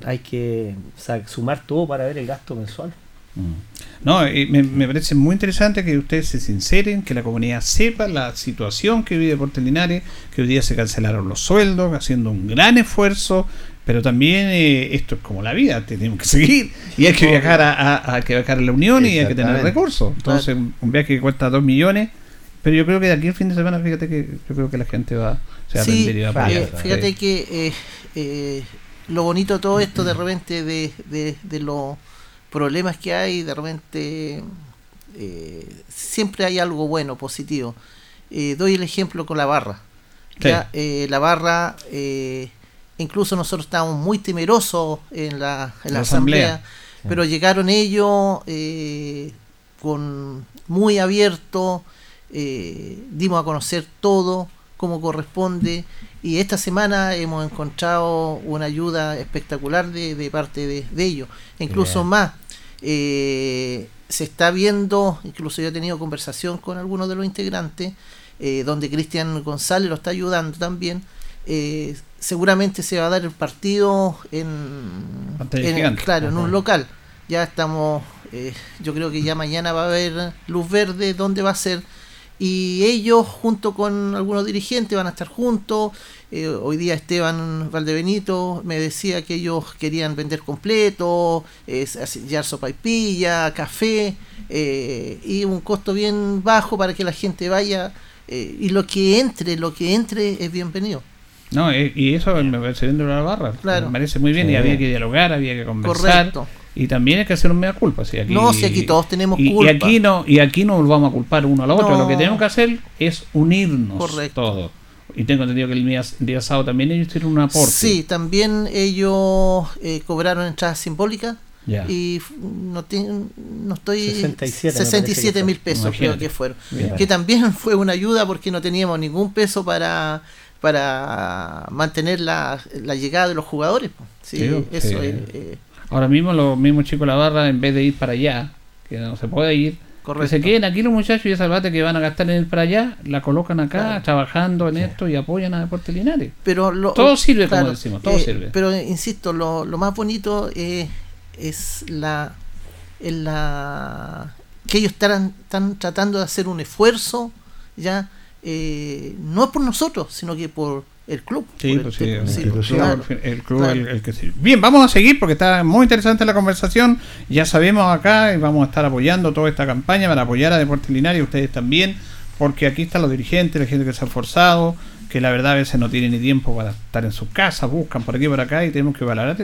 hay que o sea, sumar todo para ver el gasto mensual. Mm. No, eh, me, me parece muy interesante que ustedes se sinceren, que la comunidad sepa la situación que vive Deportes Linares, que hoy día se cancelaron los sueldos, haciendo un gran esfuerzo, pero también eh, esto es como la vida, tenemos que seguir y hay que viajar a, a- a que viajar a la Unión y hay que tener recursos. Entonces, un viaje que cuesta 2 millones, pero yo creo que de aquí al fin de semana, fíjate que yo creo que la gente va, se va a Sí, aprender y va a apoyar. eh, fíjate que eh, eh, lo bonito de todo esto de repente de, de, de los problemas que hay, de repente eh, siempre hay algo bueno, positivo. Doy el ejemplo con la barra. Sí. Ya, la barra, eh, incluso nosotros estábamos muy temerosos en la, en la La asamblea, asamblea. pero llegaron ellos eh, con muy abierto, eh, dimos a conocer todo como corresponde y esta semana hemos encontrado una ayuda espectacular de, de parte de, de ellos, incluso Bien. más. eh, se está viendo, incluso yo he tenido conversación con algunos de los integrantes, eh, donde Cristian González lo está ayudando también. eh, seguramente se va a dar el partido en, claro, en un local. Ya estamos, eh, yo creo que ya mañana va a haber luz verde dónde va a ser. Y ellos, junto con algunos dirigentes, van a estar juntos. Eh, hoy día Esteban Valdebenito me decía que ellos querían vender completo, eh, ya sopaipilla, café, eh, y un costo bien bajo para que la gente vaya. eh, y lo que entre, lo que entre es bienvenido. No, eh, y eso me parece bien de la barra. Claro. Me parece muy bien y había que dialogar, había que conversar. Correcto. Y también hay que hacer un mea culpa. Si aquí, No, si aquí todos tenemos y, culpa. Y aquí no, y aquí no volvamos a culpar uno al otro. No. Lo que tenemos que hacer es unirnos Correcto. todos. Y tengo entendido que el día, el día sábado también ellos tienen un aporte. Sí, también ellos eh, cobraron entradas simbólicas Ya. y no, no estoy 67 me 67 parece mil pesos Imagínate. creo que fueron que también fue una ayuda porque no teníamos ningún peso para para mantener la, la llegada de los jugadores sí, Sí, eso sí. es, eh, Ahora mismo los mismos chicos de la barra, en vez de ir para allá, que no se puede ir, Que se queden aquí los muchachos y esa plata que van a gastar en el para allá, la colocan acá, Claro. trabajando en esto y apoyan a Deportes Linares. Pero lo- todo sirve, claro, como decimos, todo eh, sirve. Pero insisto, lo, lo más bonito eh, es la, es la que ellos están, están tratando de hacer un esfuerzo, ya eh, no es por nosotros, sino que por el club. Sí, pues el, sí, club, el, sí, club, el club claro. el, que sirve. Bien, vamos a seguir porque está muy interesante la conversación. Ya sabemos acá y vamos a estar apoyando toda esta campaña para apoyar a Deportes Linares, ustedes también, porque aquí están los dirigentes, la gente que se ha esforzado, que la verdad a veces no tiene ni tiempo para estar en sus casas, buscan por aquí y por acá y tenemos que valorar,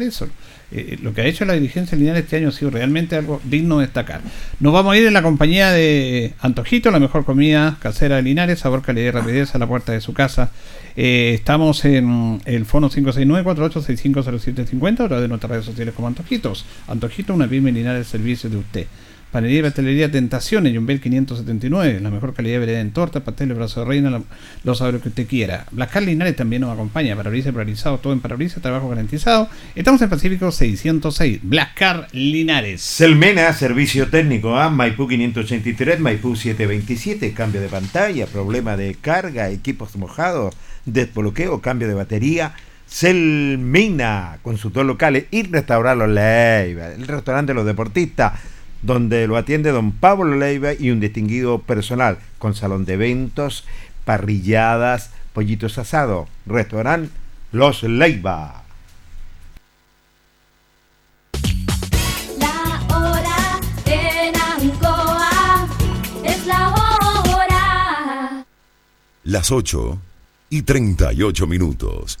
eso. Eh, lo que ha hecho la dirigencia lineal este año ha sido realmente algo digno de destacar. Nos vamos a ir en la compañía de Antojito, la mejor comida casera de Linares, sabor, calidad y rapidez a la puerta de su casa. Eh, estamos en el fono 569-48650750, otra de nuestras redes sociales como Antojitos. Antojito, una pyme Linares servicio de usted. Panería y pastelería Tentaciones, Jumbel 579, la mejor calidad de vereda en torta, pasteles, brazo de reina, la- los sabores que usted quiera. Blascar Linares también nos acompaña, parabrisas paralizado, todo en parabrisas, trabajo garantizado. Estamos en Pacífico 606, Blascar Linares. Selmena, servicio técnico a Maipú 583, Maipú 727, cambio de pantalla, problema de carga, equipos mojados, desbloqueo, cambio de batería. Selmena, consultor locales y restaurar los Leiva, el restaurante de los deportistas, donde lo atiende don Pablo Leiva y un distinguido personal, con salón de eventos, parrilladas, pollitos asados, restaurante Los Leiva. La hora en Ancoa es la hora. Las 8 y 38 minutos.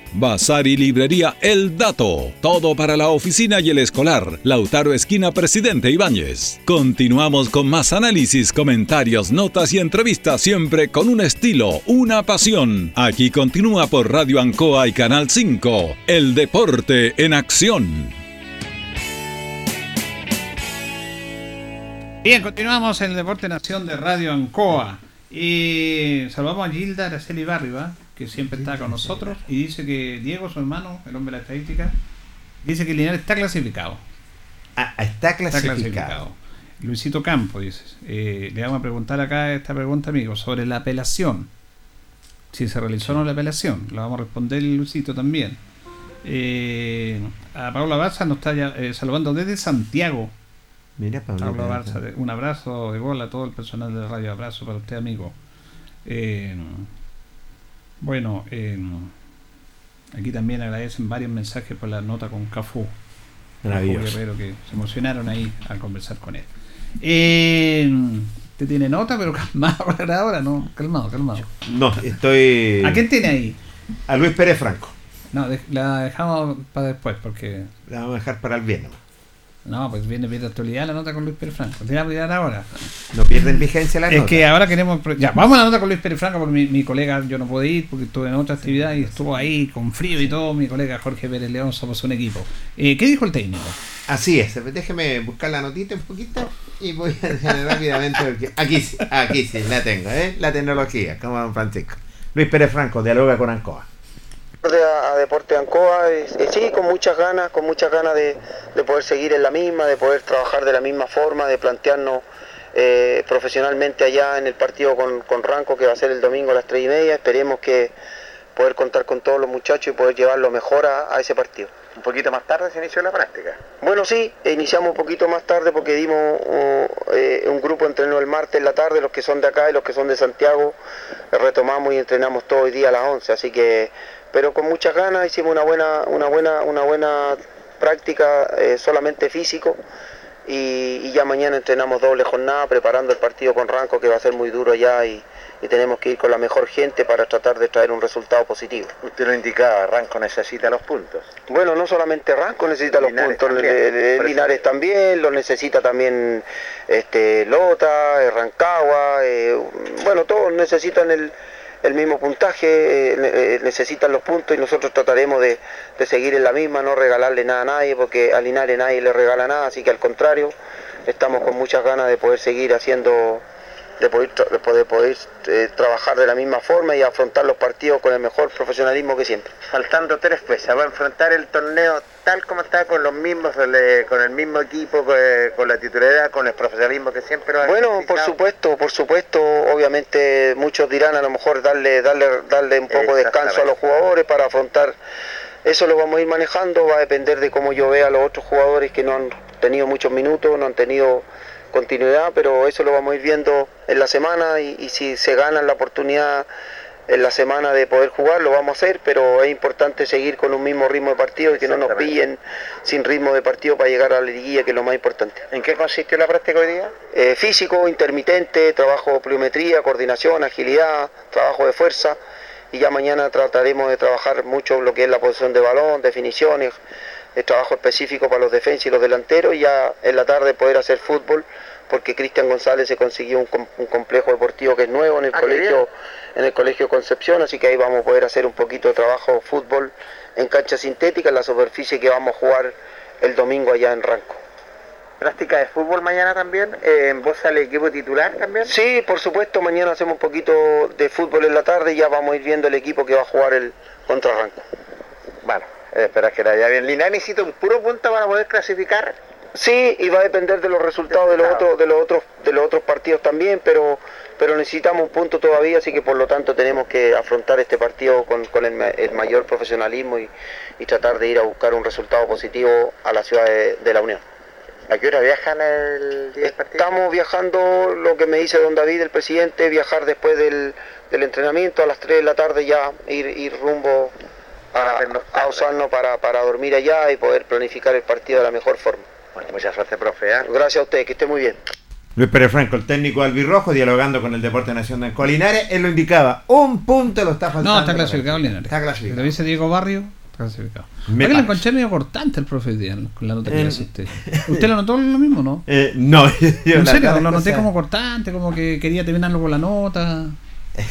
Bazar y librería El Dato. Todo para la oficina y el escolar. Lautaro Esquina Presidente Ibáñez. Continuamos con más análisis, comentarios, notas y entrevistas, siempre con un estilo, una pasión. Aquí continúa por Radio Ancoa y Canal 5. El deporte en acción. Bien, continuamos en el Deporte Nación de Radio Ancoa. Y saludamos a Gilda Araceli Barriba, que siempre está con nosotros, y dice que Diego, su hermano, el hombre de la estadística, dice que Linares está clasificado. Ah, está Está clasificado. clasificado. Luisito Campo, dices. Eh, le vamos a preguntar acá esta pregunta, amigo, sobre la apelación. Si se realizó o no la apelación. La vamos a responder Luisito también. Eh, a Paula Barza nos está ya, eh, saludando desde Santiago. Mira, Pablo. Pablo Barza, un abrazo de gol a todo el personal de radio. Abrazo para usted, amigo. Eh, bueno, eh, aquí también agradecen varios mensajes por la nota con Cafú. Maravilloso. Guerrero, que se emocionaron ahí al conversar con él. Eh, te tiene nota, pero calmado ahora, ¿no? Calmado, calmado. No, estoy. ¿A quién tiene ahí? A Luis Pérez Franco. No, la dejamos para después, porque. La vamos a dejar para el viernes. No, pues viene bien de actualidad la nota con Luis Pérez Franco. Te la voy a dar ahora. No pierden vigencia las Es notas. que ahora queremos. Ya, vamos a la nota con Luis Pérez Franco porque mi, mi colega, yo no pude ir porque estuve en otra actividad y estuvo ahí con frío y todo. Mi colega Jorge Pérez León, somos un equipo. Eh, ¿Qué dijo el técnico? Así es, déjeme buscar la notita un poquito y voy a dejar rápidamente. porque- Aquí sí, aquí sí, la tengo, ¿eh? La tecnología, como don Francisco. Luis Pérez Franco, dialoga con Ancoa. A, a Deporte de Ancoa, eh, eh, sí, con muchas ganas, con muchas ganas de, de poder seguir en la misma, de poder trabajar de la misma forma, de plantearnos eh, profesionalmente allá en el partido con, con Ranco que va a ser el domingo a las 3 y media. Esperemos que poder contar con todos los muchachos y poder llevarlo mejor a, a ese partido. Un poquito más tarde se inició la práctica. Bueno, sí, iniciamos un poquito más tarde porque dimos uh, eh, un grupo entrenó el martes en la tarde, los que son de acá y los que son de Santiago, retomamos y entrenamos todo el día a las 11, así que, pero con muchas ganas, hicimos una buena, una buena, una buena práctica eh, solamente físico y, y ya mañana entrenamos doble jornada preparando el partido con Ranco que va a ser muy duro allá y, y tenemos que ir con la mejor gente para tratar de traer un resultado positivo. Usted lo indicaba, Ranco necesita los puntos. Bueno, no solamente Ranco necesita los Linares puntos, también, eh, eh. Linares también, lo necesita también este, Lota, Rancagua, eh, bueno, todos necesitan el, el mismo puntaje, eh, eh, necesitan los puntos y nosotros trataremos de, de seguir en la misma, no regalarle nada a nadie, porque a Linares nadie le regala nada, así que al contrario, estamos con muchas ganas de poder seguir haciendo de poder, de poder, eh, trabajar de la misma forma y afrontar los partidos con el mejor profesionalismo que siempre. Faltando tres fechas, va a enfrentar el torneo tal como está, con los mismos, con el mismo equipo, con, la titularidad, con el profesionalismo que siempre lo Bueno, por supuesto, por supuesto, obviamente muchos dirán a lo mejor darle, darle, darle un poco de descanso a los jugadores para afrontar. Eso lo vamos a ir manejando, va a depender de cómo yo vea a los otros jugadores que no han tenido muchos minutos, no han tenido continuidad, pero eso lo vamos a ir viendo en la semana y, y si se ganan la oportunidad en la semana de poder jugar, lo vamos a hacer, pero es importante seguir con un mismo ritmo de partido y que no nos pillen sin ritmo de partido para llegar a la liguilla, que es lo más importante. ¿En qué consistió la práctica hoy día? Eh, físico, intermitente, trabajo de pliometría, coordinación, agilidad, trabajo de fuerza y ya mañana trataremos de trabajar mucho lo que es la posición de balón, definiciones, el trabajo específico para los defensas y los delanteros y ya en la tarde poder hacer fútbol porque Cristian González se consiguió un, com- un complejo deportivo que es nuevo en el Ah, colegio en el colegio Concepción, así que ahí vamos a poder hacer un poquito de trabajo fútbol en cancha sintética, en la superficie que vamos a jugar el domingo allá en Ranco. Práctica de fútbol mañana también, eh, voz al equipo titular también. Sí, por supuesto, mañana hacemos un poquito de fútbol en la tarde y ya vamos a ir viendo el equipo que va a jugar el contra Ranco. Bueno, eh, espera que la vaya bien. Linares necesita un puro punto para poder clasificar. Sí, y va a depender de los resultados de los otros, de los otros, de los otros partidos también, pero, pero necesitamos un punto todavía, así que por lo tanto tenemos que afrontar este partido con, con el, el mayor profesionalismo y, y tratar de ir a buscar un resultado positivo a la ciudad de, de la Unión. ¿A qué hora viajan el día del partido? Estamos viajando, lo que me dice don David, el presidente, viajar después del, del entrenamiento a las 3 de la tarde ya, ir, ir rumbo a, a para dormir allá y poder planificar el partido de la mejor forma. Bueno, mucha suerte, profe. ¿eh? Gracias a usted, que esté muy bien. Luis Pérez Franco, el técnico albirrojo, dialogando con el Deporte Nacional de Colinares. Él lo indicaba, un punto lo está faltando. No, está clasificado Linares. Está clasificado. Lo dice Diego Barrio, está clasificado. Me lo encontré medio cortante el profe hoy día, con la nota que Eh, le hace usted. ¿Usted lo notó lo mismo, no? Eh, no, yo ¿En serio? Lo noté cosa- como cortante, como que quería terminarlo con la nota.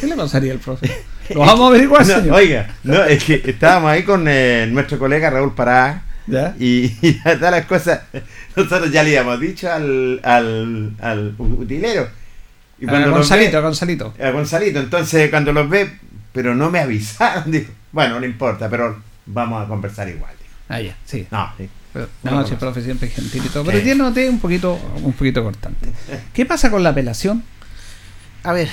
¿Qué le pasaría al profe? Lo vamos a averiguar, No, señor. Oiga, no, es que estábamos ahí con eh, nuestro colega Raúl Pará. ¿Ya? Y, y la verdad las cosas, nosotros ya le habíamos dicho al, al, al utilero. Y A cuando Gonzalito, ve- a Gonzalito. a Gonzalito. Entonces, cuando los ve, pero no me avisaron. digo, bueno, no importa, pero vamos a conversar igual. digo. Ah, ya, sí. No, sí. Pero, no, profe siempre gentil y todo. Pero tiene noté un poquito, un poquito cortante. ¿Qué pasa con la apelación? A ver,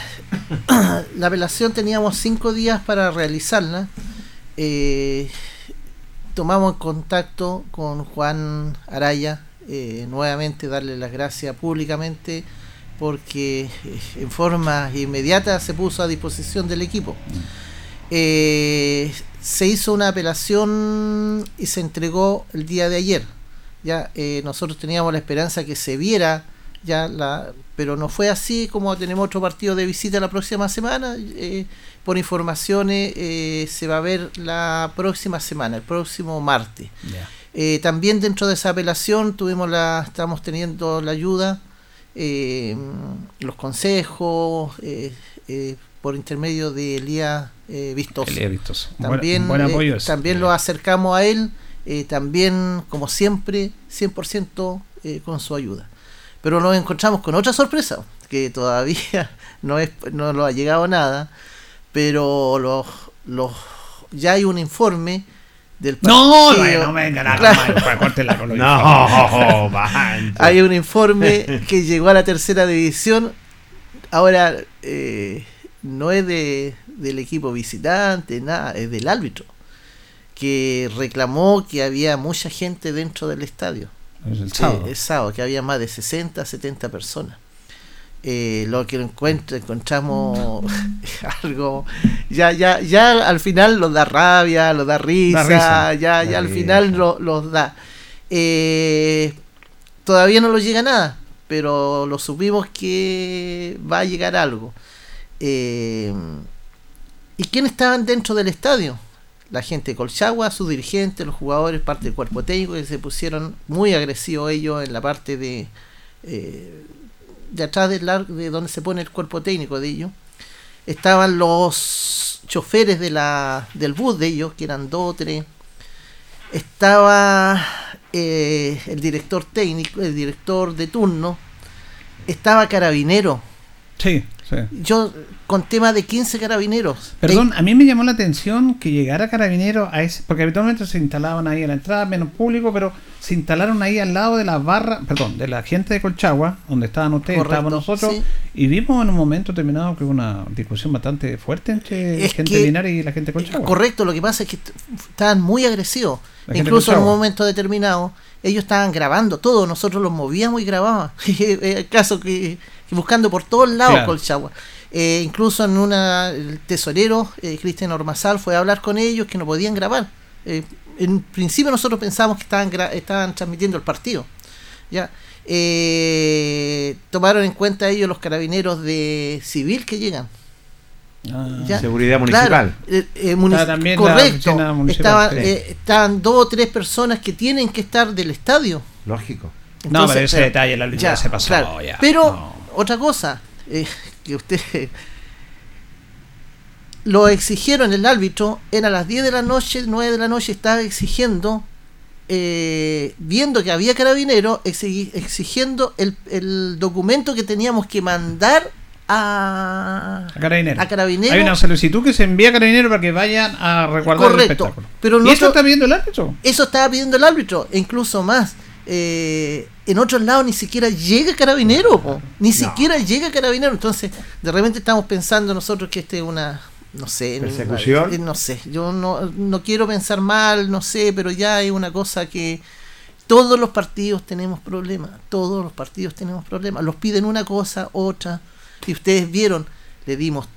la apelación teníamos cinco días para realizarla. Eh, tomamos contacto con Juan Araya, eh, nuevamente darle las gracias públicamente porque eh, en forma inmediata se puso a disposición del equipo. Eh, se hizo una apelación y se entregó el día de ayer. Ya nosotros teníamos la esperanza que se viera ya la, pero no fue así como tenemos otro partido de visita la próxima semana. Por informaciones eh, se va a ver la próxima semana, el próximo martes. Eh, también dentro de esa apelación tuvimos la, estamos teniendo la ayuda, eh, los consejos, eh, eh, por intermedio de Elías Vistoso. Elías Vistoso. También, buen apoyo ese. también lo acercamos a él, también, como siempre, 100% eh, con su ayuda. Pero nos encontramos con otra sorpresa, que todavía no, es, no lo ha llegado nada, pero los, los, ya hay un informe del No, partido- no, no vengan a Claro. para córtela con los No. Hay un informe que llegó a la tercera división. Ahora eh, no es de, del equipo visitante, nada, es del árbitro. Que reclamó que había mucha gente dentro del estadio. Es el Eh, sábado. el sábado, que había más de 60, 70 personas. Eh, lo que encontramos algo ya ya ya al final nos da rabia nos da risa, risa. ya ya al risa. final lo- los da Eh, todavía no lo llega nada pero lo supimos que va a llegar algo Eh, y quiénes estaban dentro del estadio la gente de Colchagua, sus dirigentes, los jugadores, parte del cuerpo técnico que se pusieron muy agresivos ellos en la parte de de atrás del de donde se pone el cuerpo técnico de ellos. Estaban los choferes de la del bus de ellos, que eran dos o tres. Estaba eh, el director técnico, el director de turno. Estaba carabinero. Sí, sí. Yo con tema de 15 carabineros. Perdón, a mí me llamó la atención que llegara Carabinero a ese, porque habitualmente se instalaban ahí a la entrada, menos público, pero se instalaron ahí al lado de la barra, perdón, de la gente de Colchagua, donde estaban ustedes, Correcto, estábamos nosotros, sí. y vimos en un momento determinado que hubo una discusión bastante fuerte entre Es gente de Linares y la gente de Colchagua. Correcto, lo que pasa es que est- estaban muy agresivos. Incluso en un momento determinado, ellos estaban grabando todo, nosotros los movíamos y grabábamos. el caso que buscando por todos lados Claro. Colchagua. Eh, incluso en una, el tesorero, eh, Cristian Ormazal, fue a hablar con ellos que no podían grabar. Eh, en principio nosotros pensábamos que estaban, gra- estaban transmitiendo el partido. Ya. Eh, tomaron en cuenta ellos los carabineros de civil que llegan. Ah, Ya. Seguridad Claro, municipal. eh, eh, munici- Estaba también la correcto. municipal, Estaban, sí. eh, estaban dos o tres personas que tienen que estar del estadio. Lógico. No, pero ese detalle árbitro ya se pasó, ya, Pero no. Otra cosa, eh, que usted lo exigieron el árbitro, era a las 10 de la noche, 9 de la noche, estaba exigiendo, eh, viendo que había carabinero, exigi- exigiendo el, el documento que teníamos que mandar a, A Carabinero. a Carabinero. Hay una solicitud que se envía a Carabinero para que vayan a resguardar el Correcto. espectáculo. Pero ¿Y eso está pidiendo el árbitro? Eso estaba pidiendo el árbitro, e incluso más. Eh, en otros lados ni siquiera llega carabinero, po. ni siquiera llega carabinero. Entonces, de repente estamos pensando nosotros que este es una, no sé, ¿Persecución? eh, no sé, yo no, no quiero pensar mal, no sé, pero ya es una cosa que todos los partidos tenemos problemas, todos los partidos tenemos problemas. Los piden una cosa, otra. Y ustedes vieron, le dimos,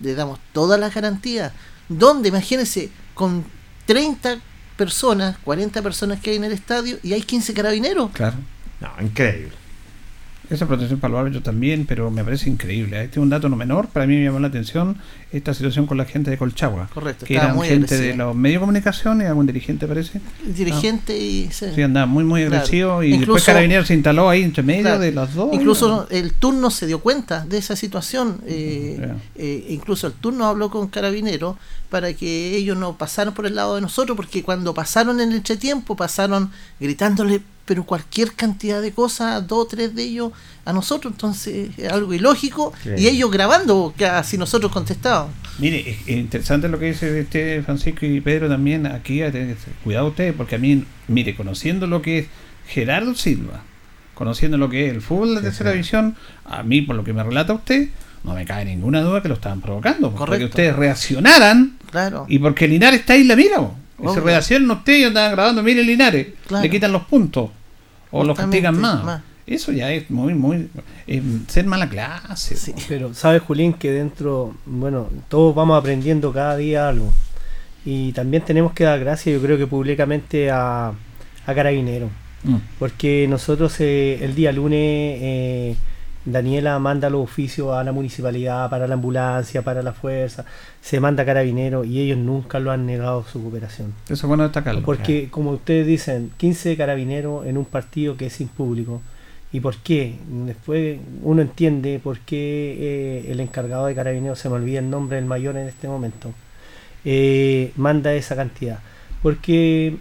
le damos todas las garantías. ¿Dónde? Imagínense, con 30 personas, 40 personas que hay en el estadio y hay 15 carabineros. Claro. No, increíble. Esa protección para los árbitros también, pero me parece increíble. Este es un dato no menor. Para mí me llamó la atención esta situación con la gente de Colchagua. Correcto, Que eran muy gente agresivo. de los medios de comunicación y algún dirigente, parece. Dirigente y. Ah. Sí, andaba muy, muy Claro. agresivo. Y después Incluso- Carabineros se instaló ahí entre medio Claro. de los dos. Incluso el turno se dio cuenta de esa situación. eh, Ya. eh, incluso el turno habló con Carabineros para que ellos no pasaran por el lado de nosotros, porque cuando pasaron en el entretiempo, pasaron gritándole pero cualquier cantidad de cosas, dos o tres de ellos, a nosotros, entonces es algo ilógico, Sí. y ellos grabando, casi nosotros contestábamos. Mire, es es interesante lo que dice este Francisco y Pedro también. Aquí cuidado ustedes, porque a mí, mire, conociendo lo que es Gerardo Silva, conociendo lo que es el fútbol de la tercera división, a mí, por lo que me relata usted, no me cabe ninguna duda que lo estaban provocando. Porque Correcto. ustedes reaccionaran Claro. y porque Linares está ahí, la mira. Y se Obvio. reaccionan ustedes y andaban grabando, mire Linares, Claro. le quitan los puntos o los Justamente, castigan más. más. Eso ya es muy, muy. es ser mala clase. bo. Pero sabes, Julián, que dentro, bueno, todos vamos aprendiendo cada día algo. Y también tenemos que dar gracias, yo creo que públicamente, a, a Carabinero. Mm. Porque nosotros eh, el día lunes, eh, Daniela manda los oficios a la municipalidad, para la ambulancia, para la fuerza, se manda Carabinero y ellos nunca lo han negado su cooperación. Eso es bueno destacarlo. Porque, como ustedes dicen, 15 carabineros en un partido que es sin público. ¿Y por qué? Después uno entiende por qué eh, el encargado de carabineros, se me olvida el nombre del mayor en este momento, eh, manda esa cantidad. Porque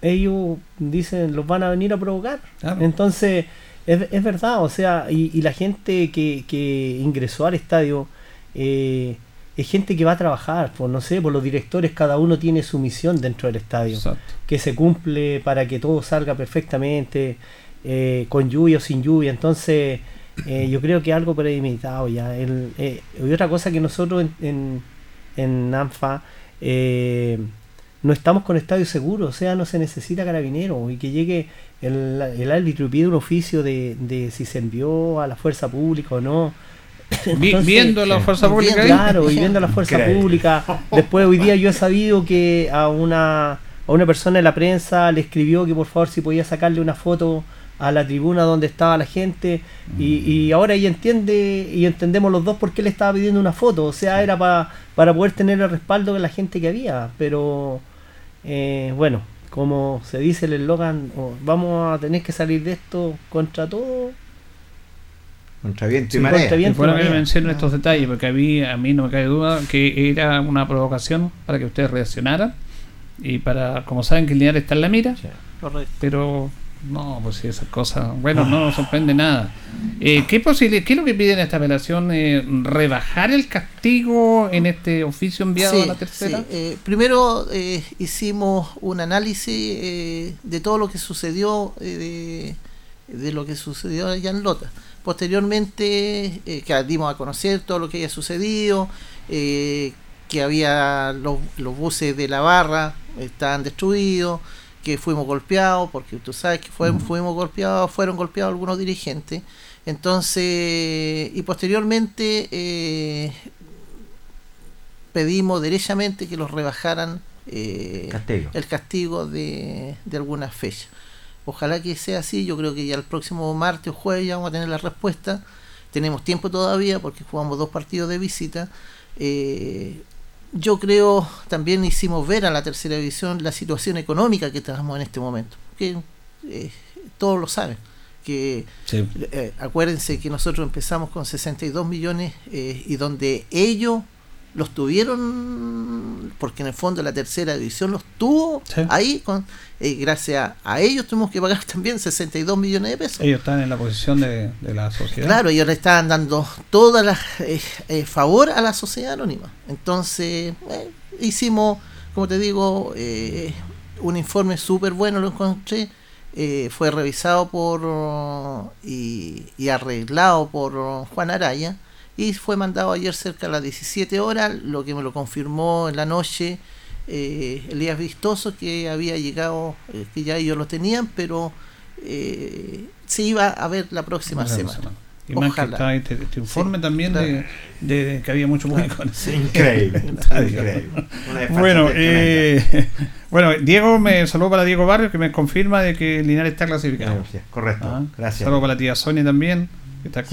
ellos dicen, los van a venir a provocar. Claro. Entonces, es, es verdad, o sea, y, y la gente que, que ingresó al estadio eh, es gente que va a trabajar, pues no sé, por los directores cada uno tiene su misión dentro del estadio, Exacto. que se cumple para que todo salga perfectamente, eh, con lluvia o sin lluvia, entonces eh, yo creo que algo premeditado ya. El, y otra cosa que nosotros en, en, en ANFA no estamos con estadio seguro, o sea, no se necesita carabinero y que llegue el, el árbitro pide un oficio de, de si se envió a la fuerza pública o no. Vi- viendo la fuerza pública. Claro, y viendo la fuerza Increíble. pública. Después hoy día yo he sabido que a una, a una persona de la prensa le escribió que por favor si podía sacarle una foto a la tribuna donde estaba la gente y, y ahora ella entiende y entendemos los dos por qué le estaba pidiendo una foto, o sea, era pa- para poder tener el respaldo de la gente que había, pero eh, bueno, como se dice el eslogan, oh, vamos a tener que salir de esto contra todo. Contra viento Sí, y marea. contra viento y que marea. mencionen estos detalles, porque a mí, a mí no me cabe duda que era una provocación para que ustedes reaccionaran y para, como saben que el Linares está en la mira, Correcto. pero no, pues sí, esas cosas, bueno, no nos sorprende nada. Eh, ¿qué, posible, ¿Qué es lo que piden en esta apelación? Eh, ¿Rebajar el castigo en este oficio enviado Sí, a la tercera? sí. Eh, primero eh, hicimos un análisis eh, de todo lo que sucedió, eh, de, de lo que sucedió allá en Lota. Posteriormente, que dimos a conocer todo lo que había sucedido, eh, que había los, los buses de la barra estaban destruidos, que fuimos golpeados, porque tú sabes que fue- fuimos golpeados, fueron golpeados algunos dirigentes. Entonces, y posteriormente eh, pedimos derechamente que los rebajaran eh, Castigo. el castigo de, de algunas fechas. Ojalá que sea así, yo creo que ya el próximo martes o jueves ya vamos a tener la respuesta. Tenemos tiempo todavía porque jugamos dos partidos de visita. Eh, yo creo también hicimos ver a la tercera división la situación económica que estamos en este momento. Que eh, todos lo saben. Que Sí. eh, acuérdense que nosotros empezamos con 62 millones eh, y donde ellos los tuvieron, porque en el fondo la tercera división los tuvo ahí, con, eh, gracias a, ellos tuvimos que pagar también 62 millones de pesos. Ellos están en la posición de, de la sociedad. Claro, ellos le estaban dando toda la eh, eh, favor a la sociedad anónima. Entonces, hicimos, como te digo, un informe súper bueno, lo encontré. eh, fue revisado por y, y arreglado por Juan Araya y fue mandado ayer cerca de las 17 horas, lo que me lo confirmó en la noche eh, Elías Vistoso, que había llegado, eh, que ya ellos lo tenían, pero eh, se iba a ver la próxima La próxima semana. Y más que está este, este informe Sí, también claro. de, de que había mucho público. en ese- Increíble, increíble. Bueno, eh, bueno, Diego me saludó para Diego Barrios que me confirma de que Linares está clasificado. Gracias, correcto, Ah, gracias. Saludo para la tía Sonia también, que está Sí.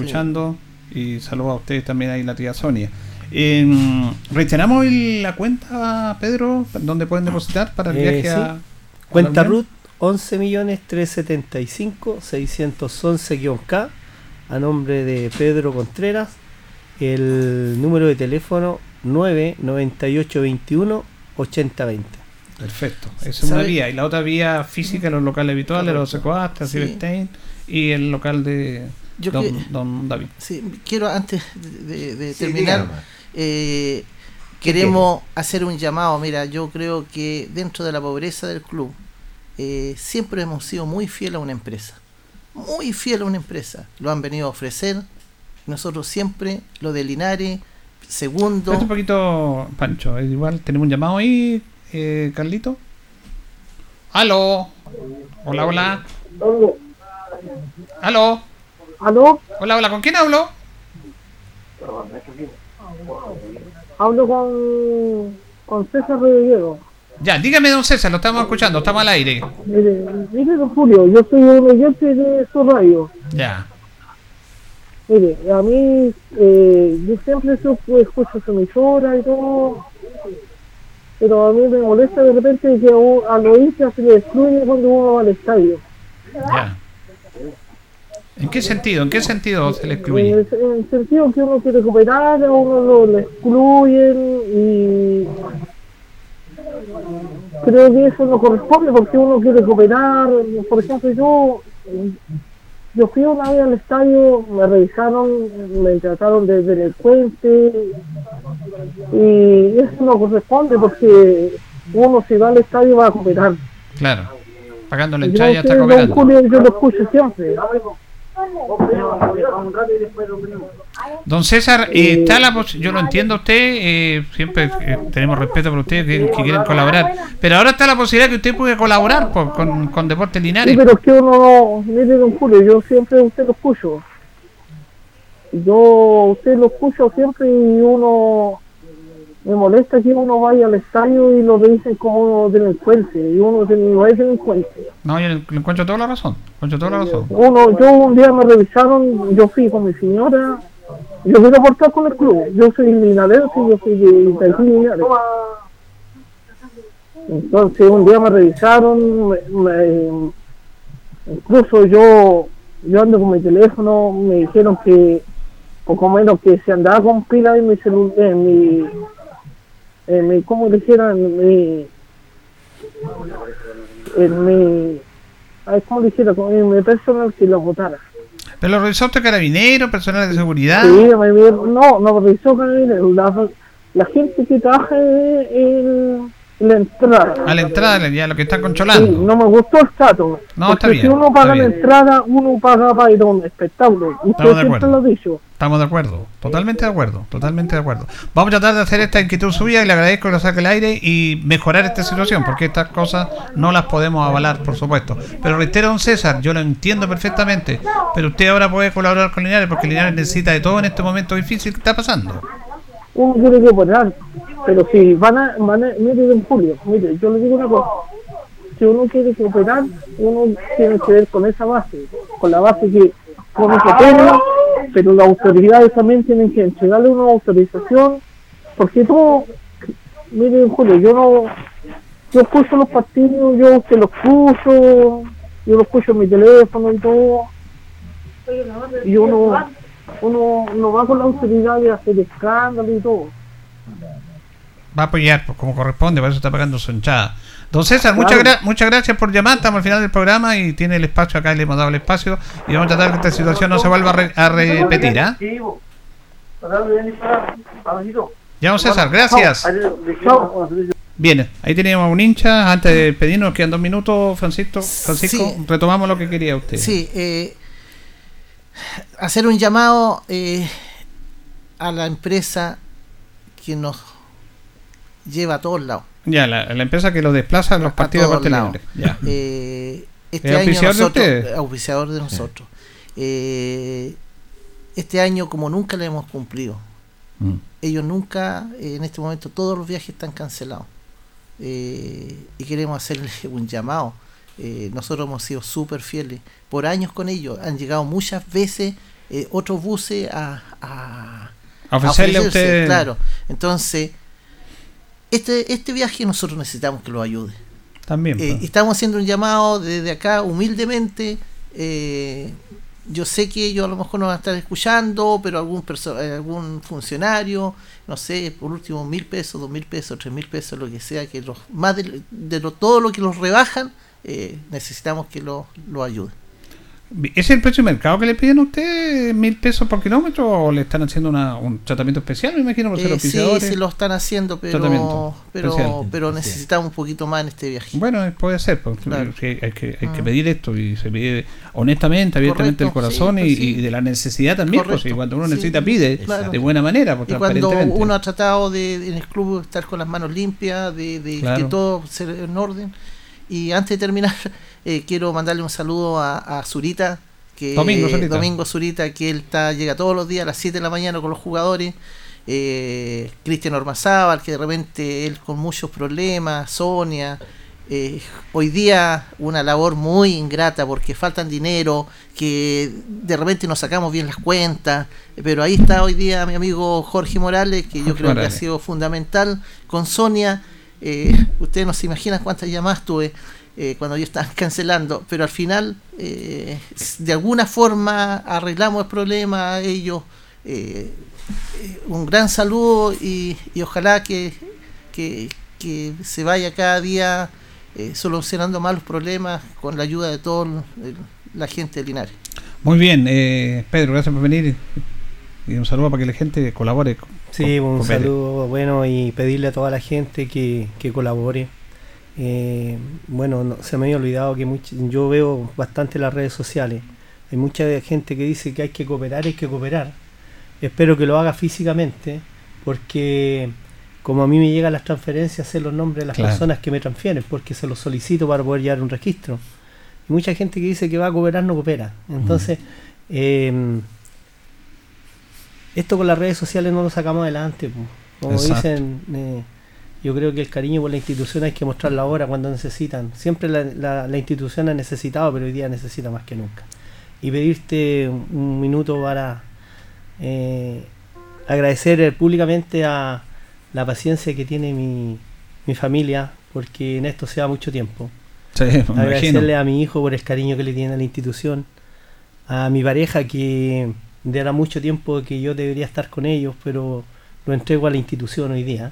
Y saludo a ustedes también ahí, la tía Sonia. Eh, reiteramos el- la cuenta, Pedro, donde pueden depositar para el Eh, viaje sí. a. Cuenta a la Unión? RUT 11 millones 375 611-K a nombre de Pedro Contreras. El número de teléfono 99821 8020. Perfecto. Esa es una vía. Y la otra vía física, los locales habituales, los. Secoastas, Sí. Silverstein y el local de Yo don, que- don David. Sí, quiero antes de, de Sí, terminar, eh, queremos hacer un llamado. Mira, yo creo que dentro de la pobreza del club eh, siempre hemos sido muy fieles a una empresa. Muy fiel a una empresa. Lo han venido a ofrecer. Nosotros siempre, lo de Linares, segundo. Un poquito, Pancho. Igual tenemos un llamado ahí, eh, Carlito. Aló. Hola, hola. Aló. ¿Aló? Hola, hola. ¿Con quién hablo? Hablo con, con César Rodríguez. Ya, dígame, don César, lo estamos escuchando, estamos al aire. Mire, mire, don Julio, yo soy un oyente de su radio. Ya. Mire, a mí, eh, yo siempre su- escucho su emisora y todo, pero a mí me molesta de repente que a a los hinchas se les excluye cuando uno va al estadio. Ya. ¿En qué sentido? ¿En qué sentido se le En excluye? el, en el sentido que uno quiere cooperar, a uno lo, lo excluyen y creo que eso no corresponde porque uno quiere cooperar. Por ejemplo, yo yo fui una vez al estadio, me revisaron, me trataron de delincuente y eso no corresponde porque uno si va al estadio va a cooperar. Claro. Pagando la entrada ya está cooperando. Julio, yo lo escucho siempre. Don César, eh, está la pos- yo lo entiendo a usted, eh, siempre eh, tenemos respeto por ustedes que, que quieren colaborar, pero ahora está la posibilidad que usted puede colaborar por- con, con Deportes Sí, Linares. pero es que uno no, mire don Julio, yo siempre usted lo escucho. Yo usted lo escucho siempre y uno me molesta que uno vaya al estadio y lo dicen como delincuente y uno no es delincuente. No, yo le encuentro toda la razón, encuentro toda la razón. Uno, yo un día me revisaron, yo fui con mi señora, yo quiero aportar con el club, yo soy linarense, yo soy de, de Linares. Entonces un día me revisaron, me- me- incluso yo yo ando con mi teléfono, me dijeron que poco menos que se andaba con pila en mi celular, en mi, en mi, ¿cómo dijera? En mi, en mi, ay, ¿cómo dijera? En mi personal que lo votara. Pero los resortes carabineros, personal de seguridad, Sí, no, no revisó Carabineros, la, la gente que trabaja en, en la entrada. a la entrada ya lo que están Sí, controlando. no me gustó el trato. No, porque está bien, si uno está paga la entrada, uno paga para ir a un espectáculo. Usted Estamos de siempre acuerdo. lo ha dicho. Estamos de acuerdo, totalmente de acuerdo, totalmente de acuerdo. Vamos a tratar de hacer esta inquietud suya y le agradezco que lo saque al aire y mejorar esta situación, porque estas cosas no las podemos avalar, por supuesto. Pero reitero, don César, yo lo entiendo perfectamente, pero usted ahora puede colaborar con Linares porque Linares necesita de todo en este momento difícil que está pasando. Uno tiene que poner, pero si van a, van a, mire don Julio, mire, yo le digo una cosa, si uno quiere cooperar, uno tiene que ver con esa base, con la base que uno que tiene, pero las autoridades también tienen que entregarle una autorización, porque todo, mire Julio, yo no, yo escucho los partidos, yo que los escucho, yo lo escucho en mi teléfono y todo, y uno, uno no va con la autoridad de hacer escándalo y todo. Va a apoyar pues, como corresponde, para eso está pagando su hinchada. Don César, muchas, gra- muchas gracias por llamar. Estamos al final del programa y tiene el espacio acá, le hemos dado el espacio y vamos a tratar que esta situación no se vuelva a, re- a repetir. ¿ah? Ya, don César, gracias. Bien, ahí teníamos un hincha. Antes de despedirnos, nos quedan dos minutos, Francisco. Francisco, Sí. retomamos lo que quería usted. Sí, eh, hacer un llamado eh, a la empresa que nos lleva a todos lados. Ya, la, la empresa que lo desplaza a los partidos de. Bartolomé. Ya. Eh, este ¿Es año auspiciador de nosotros, ustedes? auspiciador de nosotros. Eh, este año como nunca le hemos cumplido. Mm. Ellos nunca, eh, en este momento todos los viajes están cancelados. Eh, y queremos hacerle un llamado. Nosotros hemos sido súper fieles por años con ellos. Han llegado muchas veces eh, otros buses a, a, A ofrecerle a ofrecerse, usted- Claro. Entonces, este, este viaje nosotros necesitamos que lo ayude. También. Eh, pues. estamos haciendo un llamado desde acá humildemente. eh, yo sé que ellos a lo mejor no van a estar escuchando, pero algún algún funcionario, no sé, por último mil pesos, dos mil pesos, tres mil pesos, lo que sea, que los más de, de lo, todo lo que los rebajan, eh, necesitamos que lo, lo ayuden. ¿Es el precio de mercado que le piden a usted mil pesos por kilómetro o le están haciendo una- un tratamiento especial? Me imagino por ser Eh, sí, sí lo están haciendo, pero Tratamiento pero, pero necesitamos un poquito más en este viaje. Bueno, eh, puede ser, porque Claro. hay, que, hay, que, hay que Ah. pedir esto y se pide honestamente, abiertamente Correcto, del corazón sí, y, pues sí. y de la necesidad también. Pues, y cuando uno sí, necesita, pide claro. de buena manera, pues, Y cuando uno ha tratado de, en el club estar con las manos limpias, de, de Claro. que todo sea en orden. Y antes de terminar, eh, quiero mandarle un saludo a, a Zurita, que Domingo Zurita. Domingo Zurita, que él está, llega todos los días a las 7 de la mañana con los jugadores. Eh, Cristian Ormazábal, que de repente él con muchos problemas, Sonia. eh, hoy día una labor muy ingrata porque faltan dinero, que de repente nos sacamos bien las cuentas, pero ahí está hoy día mi amigo Jorge Morales, que yo creo que ha sido fundamental con Sonia. Eh, ustedes no se imaginan cuántas llamadas tuve eh, cuando yo estaba cancelando, pero al final eh, de alguna forma arreglamos el problema, ellos eh, eh, un gran saludo y, y ojalá que, que, que se vaya cada día eh, solucionando más los problemas con la ayuda de toda la gente de Linares. Muy bien, eh, Pedro, gracias por venir. Y un saludo para que la gente colabore. con- Sí, con- un con saludo bueno y pedirle a toda la gente que, que colabore. Eh, bueno, no- se me había olvidado que much- yo veo bastante las redes sociales. Hay mucha gente que dice que hay que cooperar, hay que cooperar. Espero que lo haga físicamente, porque como a mí me llegan las transferencias, sé los nombres de las Claro. personas que me transfieren, porque se los solicito para poder llevar un registro. Y mucha gente que dice que va a cooperar no coopera. Entonces, eh, esto con las redes sociales no lo sacamos adelante. po. Como Exacto. dicen, eh, yo creo que el cariño por la institución hay que mostrarlo ahora cuando necesitan. Siempre la, la- la institución ha necesitado, pero hoy día necesita más que nunca. Y pedirte un, minuto para eh, agradecer públicamente a la paciencia que tiene mi, mi familia, porque en esto se da mucho tiempo. Sí, imagino. Agradecerle a mi hijo por el cariño que le tiene a la institución, a mi pareja que de era mucho tiempo que yo debería estar con ellos, pero lo entrego a la institución hoy día.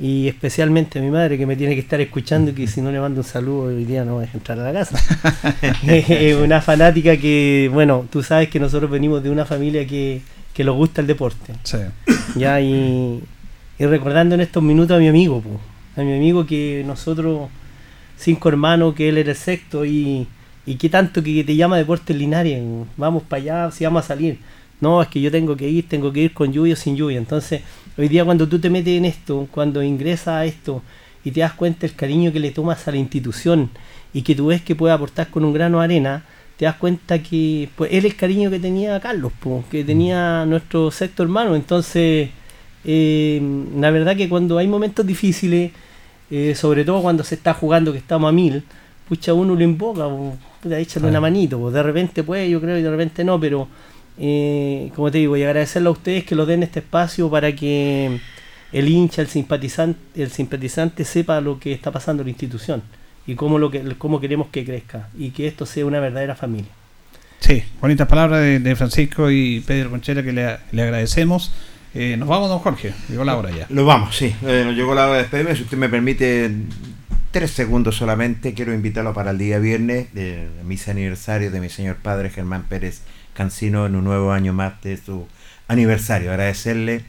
Y especialmente a mi madre que me tiene que estar escuchando y que si no le mando un saludo hoy día no voy a entrar a la casa. Una fanática que, bueno, tú sabes que nosotros venimos de una familia que, que nos gusta el deporte. Sí. Ya, y, y recordando en estos minutos a mi amigo, po, a mi amigo que nosotros, cinco hermanos, que él era el sexto, y, y qué tanto que te llama Deportes Linares, vamos para allá, si vamos a salir. No, es que yo tengo que ir, tengo que ir con lluvia o sin lluvia. Entonces, hoy día cuando tú te metes en esto, cuando ingresas a esto y te das cuenta el cariño que le tomas a la institución y que tú ves que puede aportar con un grano de arena, te das cuenta que pues, él el cariño que tenía Carlos, po, que tenía nuestro sexto hermano. Entonces, eh, la verdad que cuando hay momentos difíciles, eh, sobre todo cuando se está jugando que estamos a mil, pucha, uno lo invoca, po, puta, échale una manito, po. de repente puede, yo creo, y de repente no, pero eh, como te digo, y agradecerle a ustedes que lo den este espacio para que el hincha, el simpatizante, el simpatizante sepa lo que está pasando en la institución y cómo, lo que, cómo queremos que crezca y que esto sea una verdadera familia. Sí, bonitas palabras de, de Francisco y Pedro Conchera que le, le agradecemos. Eh, nos vamos, don Jorge. Llegó la hora ya. Lo vamos, sí. Eh, nos llegó la hora de despedirme. Si usted me permite tres segundos solamente, quiero invitarlo para el día viernes, de mis aniversario de mi señor padre Germán Pérez Cancino, en un nuevo año más de su aniversario. Agradecerle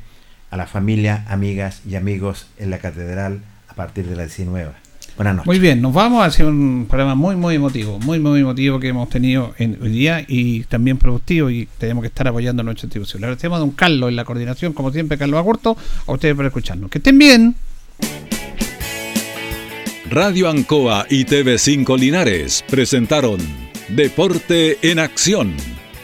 a la familia, amigas y amigos en la catedral a partir de las 19. Buenas noches. Muy bien, nos vamos a hacer un programa muy, muy emotivo, muy, muy emotivo que hemos tenido en hoy día y también productivo y tenemos que estar apoyando a nuestra institución. Le agradecemos a don Carlos en la coordinación, como siempre, Carlos Agurto, a ustedes por escucharnos. Que estén bien. Radio Ancoa y TV5 Linares presentaron Deporte en Acción.